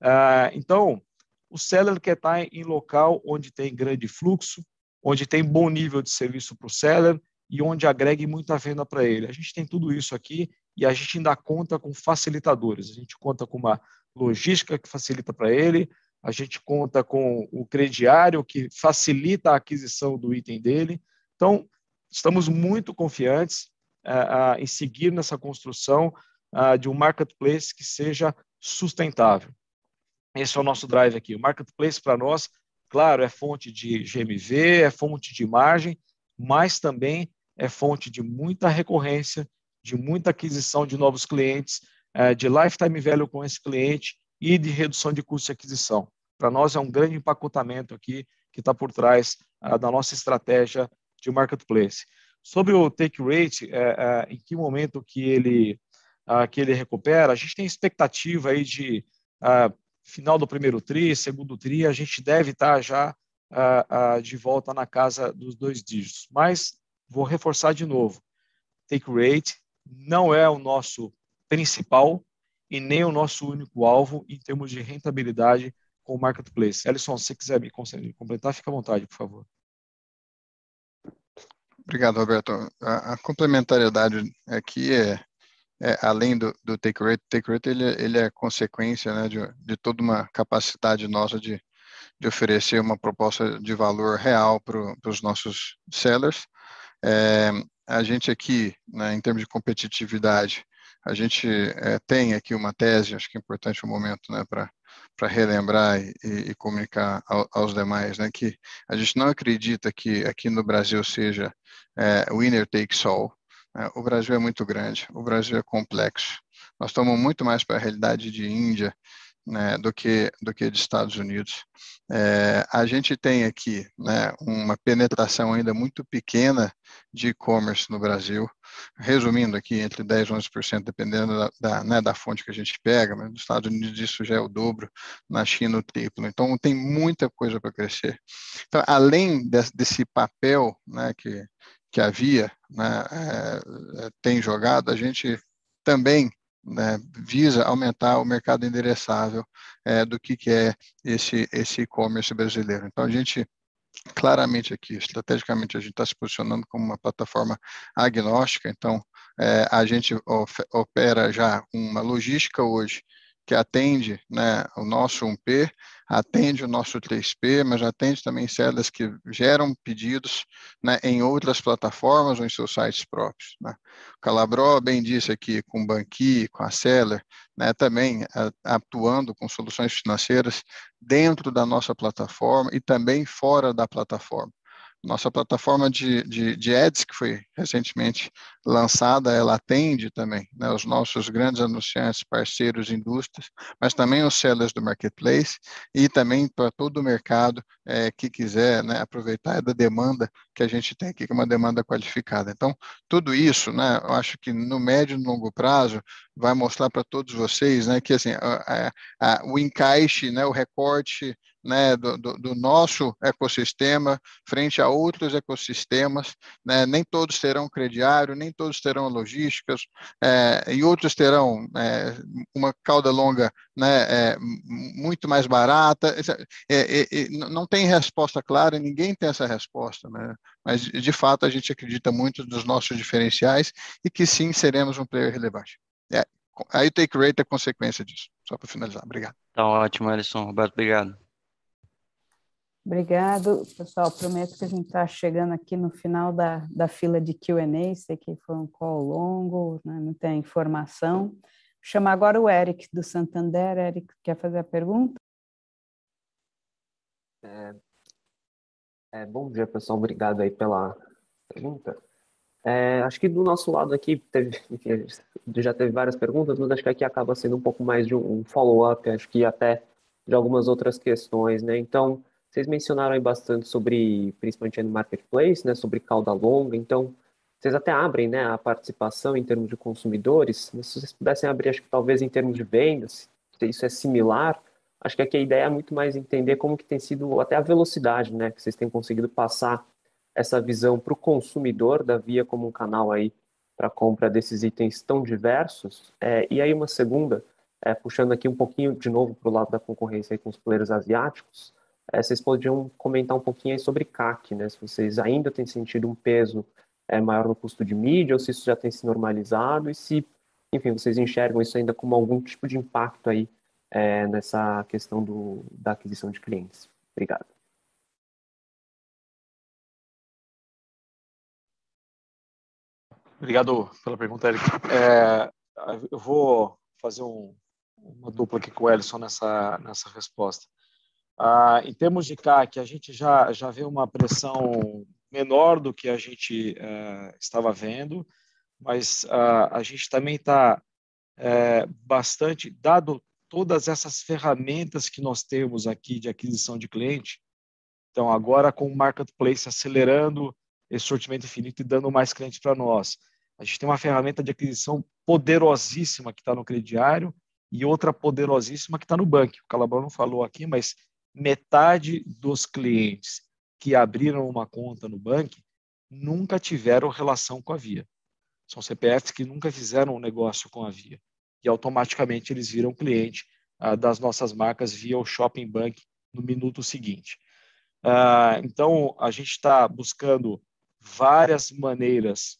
Ah, então, o seller quer estar em local onde tem grande fluxo, onde tem bom nível de serviço para o seller e onde agregue muita venda para ele. A gente tem tudo isso aqui e a gente ainda conta com facilitadores. A gente conta com uma logística que facilita para ele, a gente conta com o crediário que facilita a aquisição do item dele. Então, estamos muito confiantes uh, em seguir nessa construção de um marketplace que seja sustentável. Esse é o nosso drive aqui. O marketplace para nós, claro, é fonte de GMV, é fonte de margem, mas também é fonte de muita recorrência, de muita aquisição de novos clientes, de lifetime value com esse cliente e de redução de custo de aquisição. Para nós é um grande empacotamento aqui que está por trás da nossa estratégia de marketplace. Sobre o take rate, é, é, em que momento que ele, que ele recupera, a gente tem expectativa aí de final do primeiro tri, segundo tri, a gente deve estar já de volta na casa dos dois dígitos. Mas vou reforçar de novo, take rate não é o nosso principal e nem o nosso único alvo em termos de rentabilidade com o marketplace. Ellison, se quiser me completar, fica à vontade, por favor. Obrigado, Roberto. A, a complementariedade aqui é, é além do, do, take rate, take rate ele, ele é consequência né, de, de toda uma capacidade nossa de, de oferecer uma proposta de valor real para os nossos sellers. É, a gente aqui, né, em termos de competitividade, a gente é, tem aqui uma tese, acho que é importante o um momento né, para relembrar e, e comunicar ao, aos demais, né, que a gente não acredita que aqui no Brasil seja é, winner takes all. Né, o Brasil é muito grande, o Brasil é complexo. Nós estamos muito mais para a realidade de Índia, né, do que do que de Estados Unidos. É, a gente tem aqui né, uma penetração ainda muito pequena de e-commerce no Brasil, resumindo aqui entre 10 e 11%, dependendo da, da, né, da, fonte que a gente pega, mas nos Estados Unidos isso já é o dobro, na China o triplo. Então tem muita coisa para crescer. Então, além desse, desse papel né, que, que havia, né, é, tem jogado, a gente também né, visa aumentar o mercado endereçável é, do que, que é esse e-commerce brasileiro. Então a gente claramente aqui, estrategicamente a gente está se posicionando como uma plataforma agnóstica. Então é, a gente opera já uma logística hoje que atende né, o nosso 1P, atende o nosso 3P, mas atende também celas que geram pedidos né, em outras plataformas ou em seus sites próprios. Né. O Calabró bem disse aqui com o Banqui, com a Seller, né, também atuando com soluções financeiras dentro da nossa plataforma e também fora da plataforma. Nossa plataforma de, de, de, ads, que foi recentemente lançada, ela atende também né, os nossos grandes anunciantes, parceiros, indústrias, mas também os sellers do marketplace e também para todo o mercado é, que quiser né, aproveitar da demanda que a gente tem aqui, que é uma demanda qualificada. Então, tudo isso, né, eu acho que no médio e longo prazo vai mostrar para todos vocês né, que assim, a, a, o encaixe, né, o recorte né, do, do, nosso ecossistema frente a outros ecossistemas. Né, nem todos terão crediário, nem todos terão logísticas, é, e outros terão é, uma cauda longa né, é, muito mais barata. É, é, é, não tem resposta clara, ninguém tem essa resposta, né? mas de fato a gente acredita muito nos nossos diferenciais e que sim seremos um player relevante. Aí o take rate é consequência disso. Só para finalizar. Obrigado. Tá ótimo, Alisson. Roberto, obrigado. Obrigado, pessoal. Prometo que a gente está chegando aqui no final da, da fila de Q&A. Sei que foi um call longo, né, muita informação. Vou chamar agora o Eric, do Santander. Eric, quer fazer a pergunta? É, é, bom dia, pessoal. Obrigado aí pela pergunta. É, acho que do nosso lado aqui, teve, já teve várias perguntas, mas acho que aqui acaba sendo um pouco mais de um follow-up, acho que até de algumas outras questões, né? Então, vocês mencionaram aí bastante sobre, principalmente no marketplace, né, sobre cauda longa, então, vocês até abrem, né, a participação em termos de consumidores, mas se vocês pudessem abrir, acho que talvez em termos de vendas, se isso é similar, acho que aqui a ideia é muito mais entender como que tem sido até a velocidade, né, que vocês têm conseguido passar essa visão para o consumidor da Via como um canal aí para compra desses itens tão diversos. É, e aí uma segunda, é, puxando aqui um pouquinho de novo para o lado da concorrência com os players asiáticos, é, vocês podiam comentar um pouquinho sobre CAC, né? Se vocês ainda têm sentido um peso é, maior no custo de mídia ou se isso já tem se normalizado e se, enfim, vocês enxergam isso ainda como algum tipo de impacto aí é, nessa questão do, da aquisição de clientes. Obrigado. Obrigado pela pergunta, Eric. É, eu vou fazer um, uma dupla aqui com o Ellison nessa, nessa resposta. Ah, em termos de CAC, a gente já, já vê uma pressão menor do que a gente eh, estava vendo, mas ah, a gente também está eh, bastante, dado todas essas ferramentas que nós temos aqui de aquisição de cliente, então agora com o Marketplace acelerando esse sortimento infinito e dando mais clientes para nós, a gente tem uma ferramenta de aquisição poderosíssima que está no crediário e outra poderosíssima que está no banco. O Calabrão não falou aqui, mas metade dos clientes que abriram uma conta no banco nunca tiveram relação com a Via. São CPFs que nunca fizeram um negócio com a Via. E automaticamente eles viram cliente ah, das nossas marcas via o Shopping Bank no minuto seguinte. Ah, então, a gente está buscando várias maneiras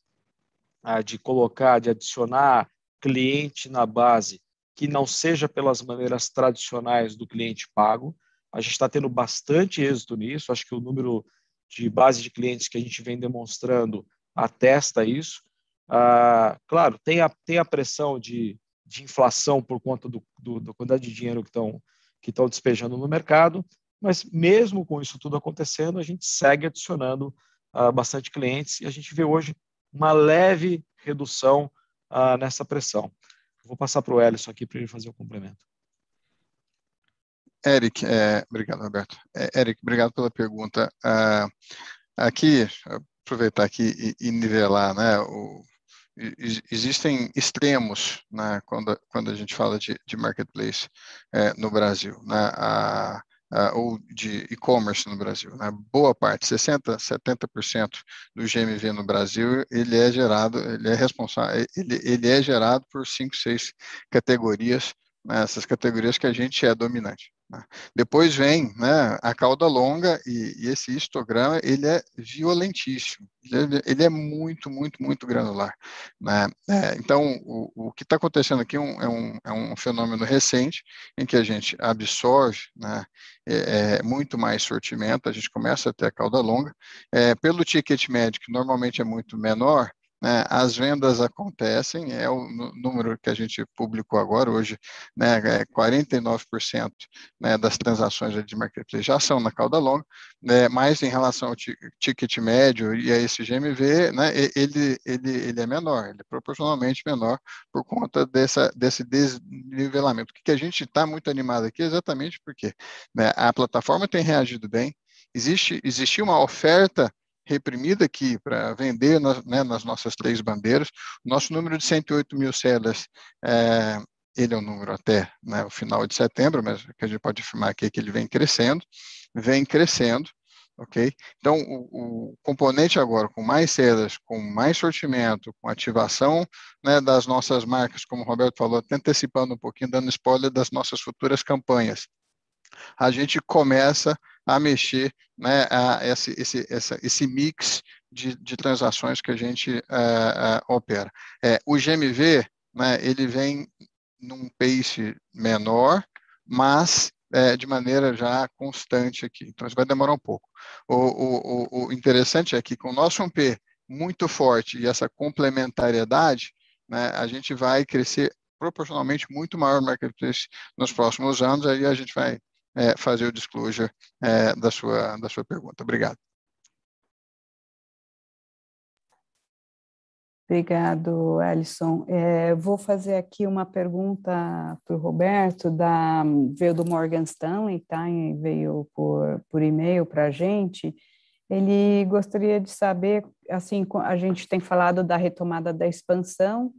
ah, de colocar, de adicionar cliente na base que não seja pelas maneiras tradicionais do cliente pago. A gente está tendo bastante êxito nisso. Acho que o número de base de clientes que a gente vem demonstrando atesta isso. Ah, claro, tem a, tem a pressão de, de inflação por conta do, do, da quantidade de dinheiro que estão que despejando no mercado, mas mesmo com isso tudo acontecendo, a gente segue adicionando ah, bastante clientes e a gente vê hoje uma leve redução ah, nessa pressão. Vou passar para o Ellison aqui para ele fazer o complemento. Eric, é, obrigado, Roberto. É, Eric, obrigado pela pergunta. Ah, aqui, aproveitar aqui e, e nivelar, né, o, existem extremos né, quando, quando a gente fala de, de marketplace é, no Brasil. Né, a, uh, ou de e-commerce no Brasil. Né? Boa parte, 60%, 70% do GMV no Brasil, ele é gerado, ele é responsável, ele, ele é gerado por cinco, seis categorias, né? essas categorias que a gente é dominante. Né? Depois vem né, a cauda longa e, e, esse histograma ele é violentíssimo, ele é, é muito, muito, muito granular. Né? É, então, o, o que está acontecendo aqui é um, é, um, é um fenômeno recente em que a gente absorve né, é, é muito mais sortimento, a gente começa a ter a cauda longa. É, pelo ticket médio, que normalmente é muito menor, né, as vendas acontecem, é o número que a gente publicou agora, hoje, né, é 49% né, das transações de marketplace já são na cauda longa, né, mas em relação ao ticket médio e a esse GMV, né, ele, ele, ele é menor, ele é proporcionalmente menor por conta dessa, desse desnivelamento. O que a gente está muito animado aqui é exatamente porque né, a plataforma tem reagido bem, existe, existe uma oferta reprimida aqui para vender nas, né, nas, nossas três bandeiras. Nosso número de 108 mil sellers, é, ele é um número até né, o final de setembro, mas que a gente pode afirmar aqui é que ele vem crescendo, vem crescendo, ok? Então, o, o componente agora com mais sellers, com mais sortimento, com ativação né, das nossas marcas, como o Roberto falou, até antecipando um pouquinho, dando spoiler das nossas futuras campanhas, a gente começa a mexer né, a esse, esse, essa, esse mix de, de, transações que a gente uh, uh, opera. É, o GMV, né, ele vem num pace menor, mas é, de maneira já constante aqui. Então, isso vai demorar um pouco. O, o, o interessante é que com o nosso 1P muito forte e essa complementariedade, né, a gente vai crescer proporcionalmente muito maior no marketplace nos próximos anos, aí a gente vai é, fazer o disclosure é, da, sua, da sua pergunta. Obrigado. Obrigado, Alisson. É, vou fazer aqui uma pergunta para o Roberto, da, veio do Morgan Stanley, tá? E veio por, por e-mail para a gente. Ele gostaria de saber, assim, a gente tem falado da retomada da expansão,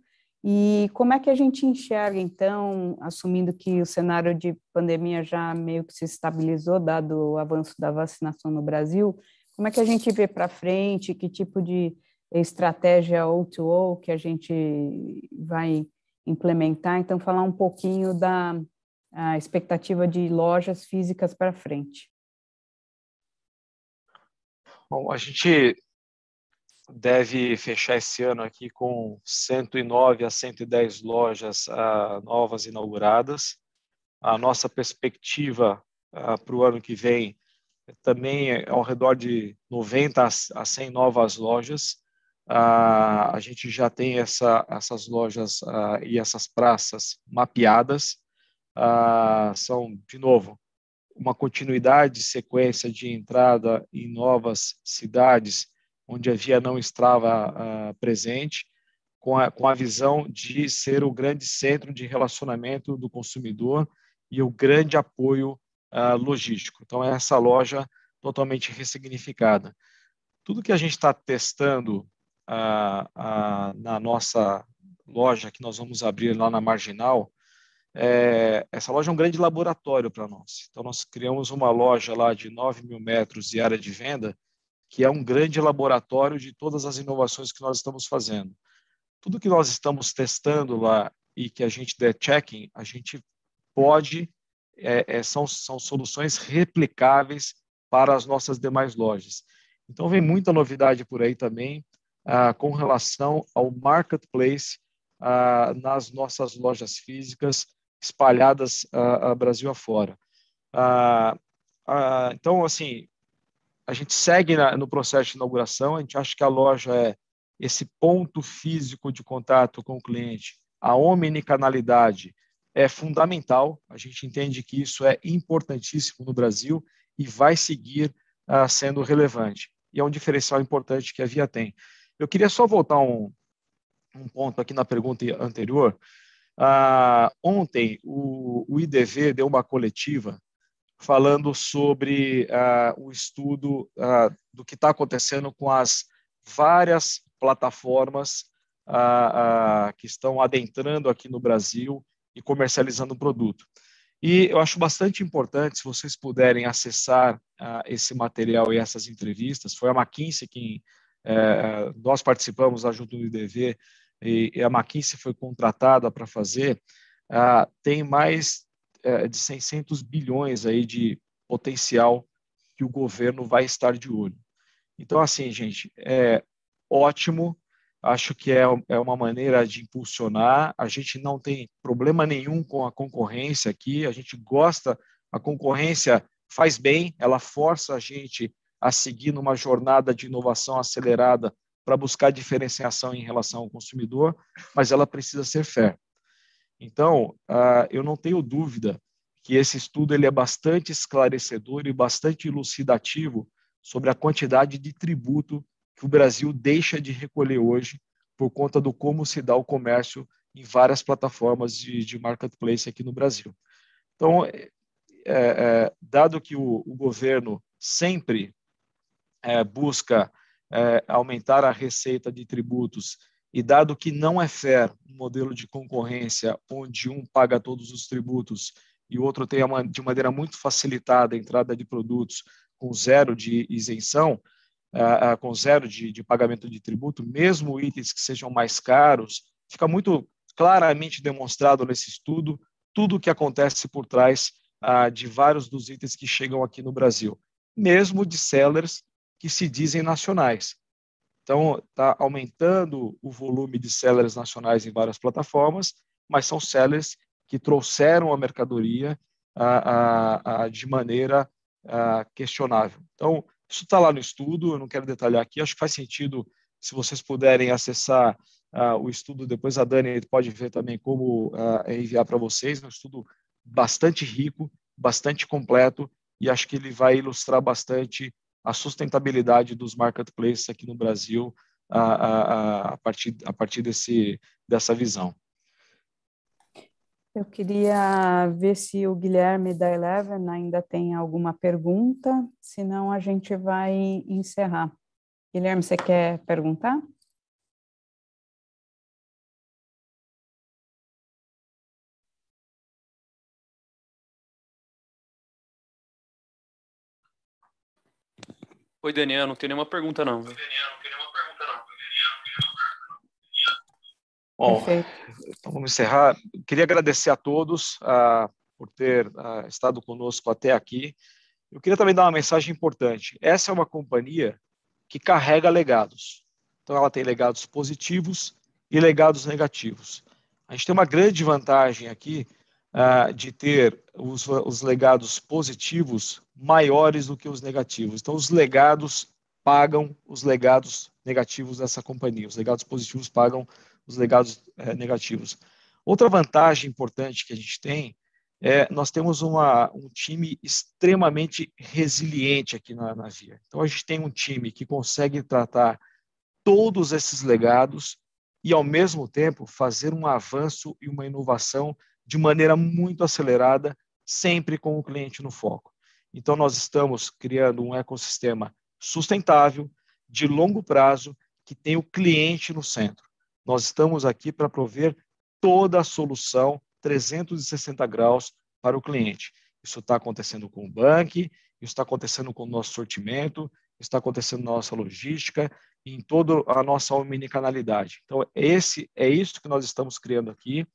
e como é que a gente enxerga, então, assumindo que o cenário de pandemia já meio que se estabilizou, dado o avanço da vacinação no Brasil, como é que a gente vê para frente, que tipo de estratégia O2O que a gente vai implementar? Então, falar um pouquinho da expectativa de lojas físicas para frente. Bom, a gente deve fechar esse ano aqui com 109 a 110 lojas uh, novas inauguradas. A nossa perspectiva uh, para o ano que vem também é ao redor de 90 a 100 novas lojas. Uh, a gente já tem essa, essas lojas e essas praças mapeadas. são, de novo, uma continuidade, sequência de entrada em novas cidades onde a via não estava uh, presente, com a, com a visão de ser o grande centro de relacionamento do consumidor e o grande apoio uh, logístico. Então, é essa loja totalmente ressignificada. Tudo que a gente está testando uh, na nossa loja, que nós vamos abrir lá na Marginal, é, essa loja é um grande laboratório para nós. Então, nós criamos uma loja lá de 9 mil metros de área de venda, que é um grande laboratório de todas as inovações que nós estamos fazendo. Tudo que nós estamos testando lá e que a gente der checking, a gente pode, é, é, são, são soluções replicáveis para as nossas demais lojas. Então, vem muita novidade por aí também ah, com relação ao marketplace ah, nas nossas lojas físicas espalhadas ah, Brasil afora. Ah, ah, então, assim, a gente segue na, no processo de inauguração, a gente acha que a loja é esse ponto físico de contato com o cliente, a omnicanalidade é fundamental, a gente entende que isso é importantíssimo no Brasil e vai seguir uh, sendo relevante. E é um diferencial importante que a Via tem. Eu queria só voltar um, um ponto aqui na pergunta anterior. Uh, ontem, o, o IDV deu uma coletiva falando sobre uh, o estudo uh, do que está acontecendo com as várias plataformas uh, que estão adentrando aqui no Brasil e comercializando o produto. E eu acho bastante importante, se vocês puderem acessar esse material e essas entrevistas, foi a McKinsey quem eh, nós participamos junto do IDV e a McKinsey foi contratada para fazer, tem mais é, de 600 bilhões aí de potencial que o governo vai estar de olho. Então, assim, gente, é ótimo, acho que é, é uma maneira de impulsionar, a gente não tem problema nenhum com a concorrência aqui, a gente gosta, a concorrência faz bem, ela força a gente a seguir numa jornada de inovação acelerada para buscar diferenciação em relação ao consumidor, mas ela precisa ser fair. Então, uh, eu não tenho dúvida que esse estudo ele é bastante esclarecedor e bastante elucidativo sobre a quantidade de tributo que o Brasil deixa de recolher hoje por conta do como se dá o comércio em várias plataformas de, de marketplace aqui no Brasil. Então, é, é, dado que o, o governo sempre é, busca é, aumentar a receita de tributos e dado que não é fair um modelo de concorrência onde um paga todos os tributos e o outro tem de maneira muito facilitada a entrada de produtos com zero de isenção, com zero de, de pagamento de tributo, mesmo itens que sejam mais caros, fica muito claramente demonstrado nesse estudo tudo o que acontece por trás de vários dos itens que chegam aqui no Brasil, mesmo de sellers que se dizem nacionais. Então, está aumentando o volume de sellers nacionais em várias plataformas, mas são sellers que trouxeram a mercadoria de maneira questionável. Então, isso está lá no estudo, eu não quero detalhar aqui, acho que faz sentido, se vocês puderem acessar o estudo, depois a Dani pode ver também como enviar para vocês, é um estudo bastante rico, bastante completo, e acho que ele vai ilustrar bastante a sustentabilidade dos marketplaces aqui no Brasil a, a, a partir, a partir desse, dessa visão. Eu queria ver se o Guilherme da Eleven ainda tem alguma pergunta, senão a gente vai encerrar. Guilherme, você quer perguntar? Oi, Daniel, não tem nenhuma pergunta, não. Bom, então vamos encerrar. Queria agradecer a todos uh, por ter uh, estado conosco até aqui. Eu queria também dar uma mensagem importante. Essa é uma companhia que carrega legados. Então, ela tem legados positivos e legados negativos. A gente tem uma grande vantagem aqui uh, de ter os, os legados positivos maiores do que os negativos. Então, os legados pagam os legados negativos dessa companhia. Os legados positivos pagam os legados é, negativos. Outra vantagem importante que a gente tem é nós temos uma, um time extremamente resiliente aqui na, na Via. Então, a gente tem um time que consegue tratar todos esses legados e, ao mesmo tempo, fazer um avanço e uma inovação de maneira muito acelerada, sempre com o cliente no foco. Então, nós estamos criando um ecossistema sustentável, de longo prazo, que tem o cliente no centro. Nós estamos aqui para prover toda a solução 360 graus para o cliente. Isso está acontecendo com o banco, isso está acontecendo com o nosso sortimento, está acontecendo na nossa logística, em toda a nossa omnicanalidade. Então, esse é isso que nós estamos criando aqui.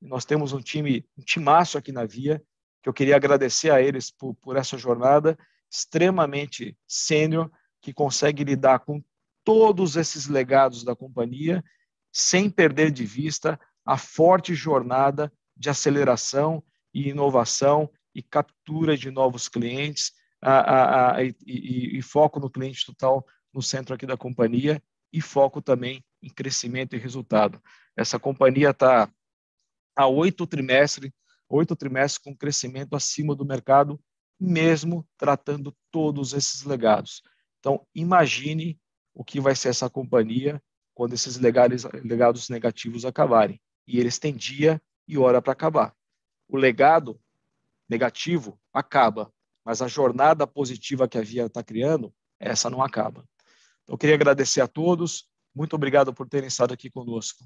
Nós temos um time, um timaço aqui na Via, que eu queria agradecer a eles por, por essa jornada extremamente sênior, que consegue lidar com todos esses legados da companhia, sem perder de vista a forte jornada de aceleração e inovação e captura de novos clientes a, a, a, e, e, e foco no cliente total no centro aqui da companhia e foco também em crescimento e resultado. Essa companhia está há oito trimestres oito trimestres com crescimento acima do mercado, mesmo tratando todos esses legados. Então, imagine o que vai ser essa companhia quando esses legados, legados negativos acabarem. E eles têm dia e hora para acabar. O legado negativo acaba, mas a jornada positiva que a Via está criando, essa não acaba. Então, eu queria agradecer a todos. Muito obrigado por terem estado aqui conosco.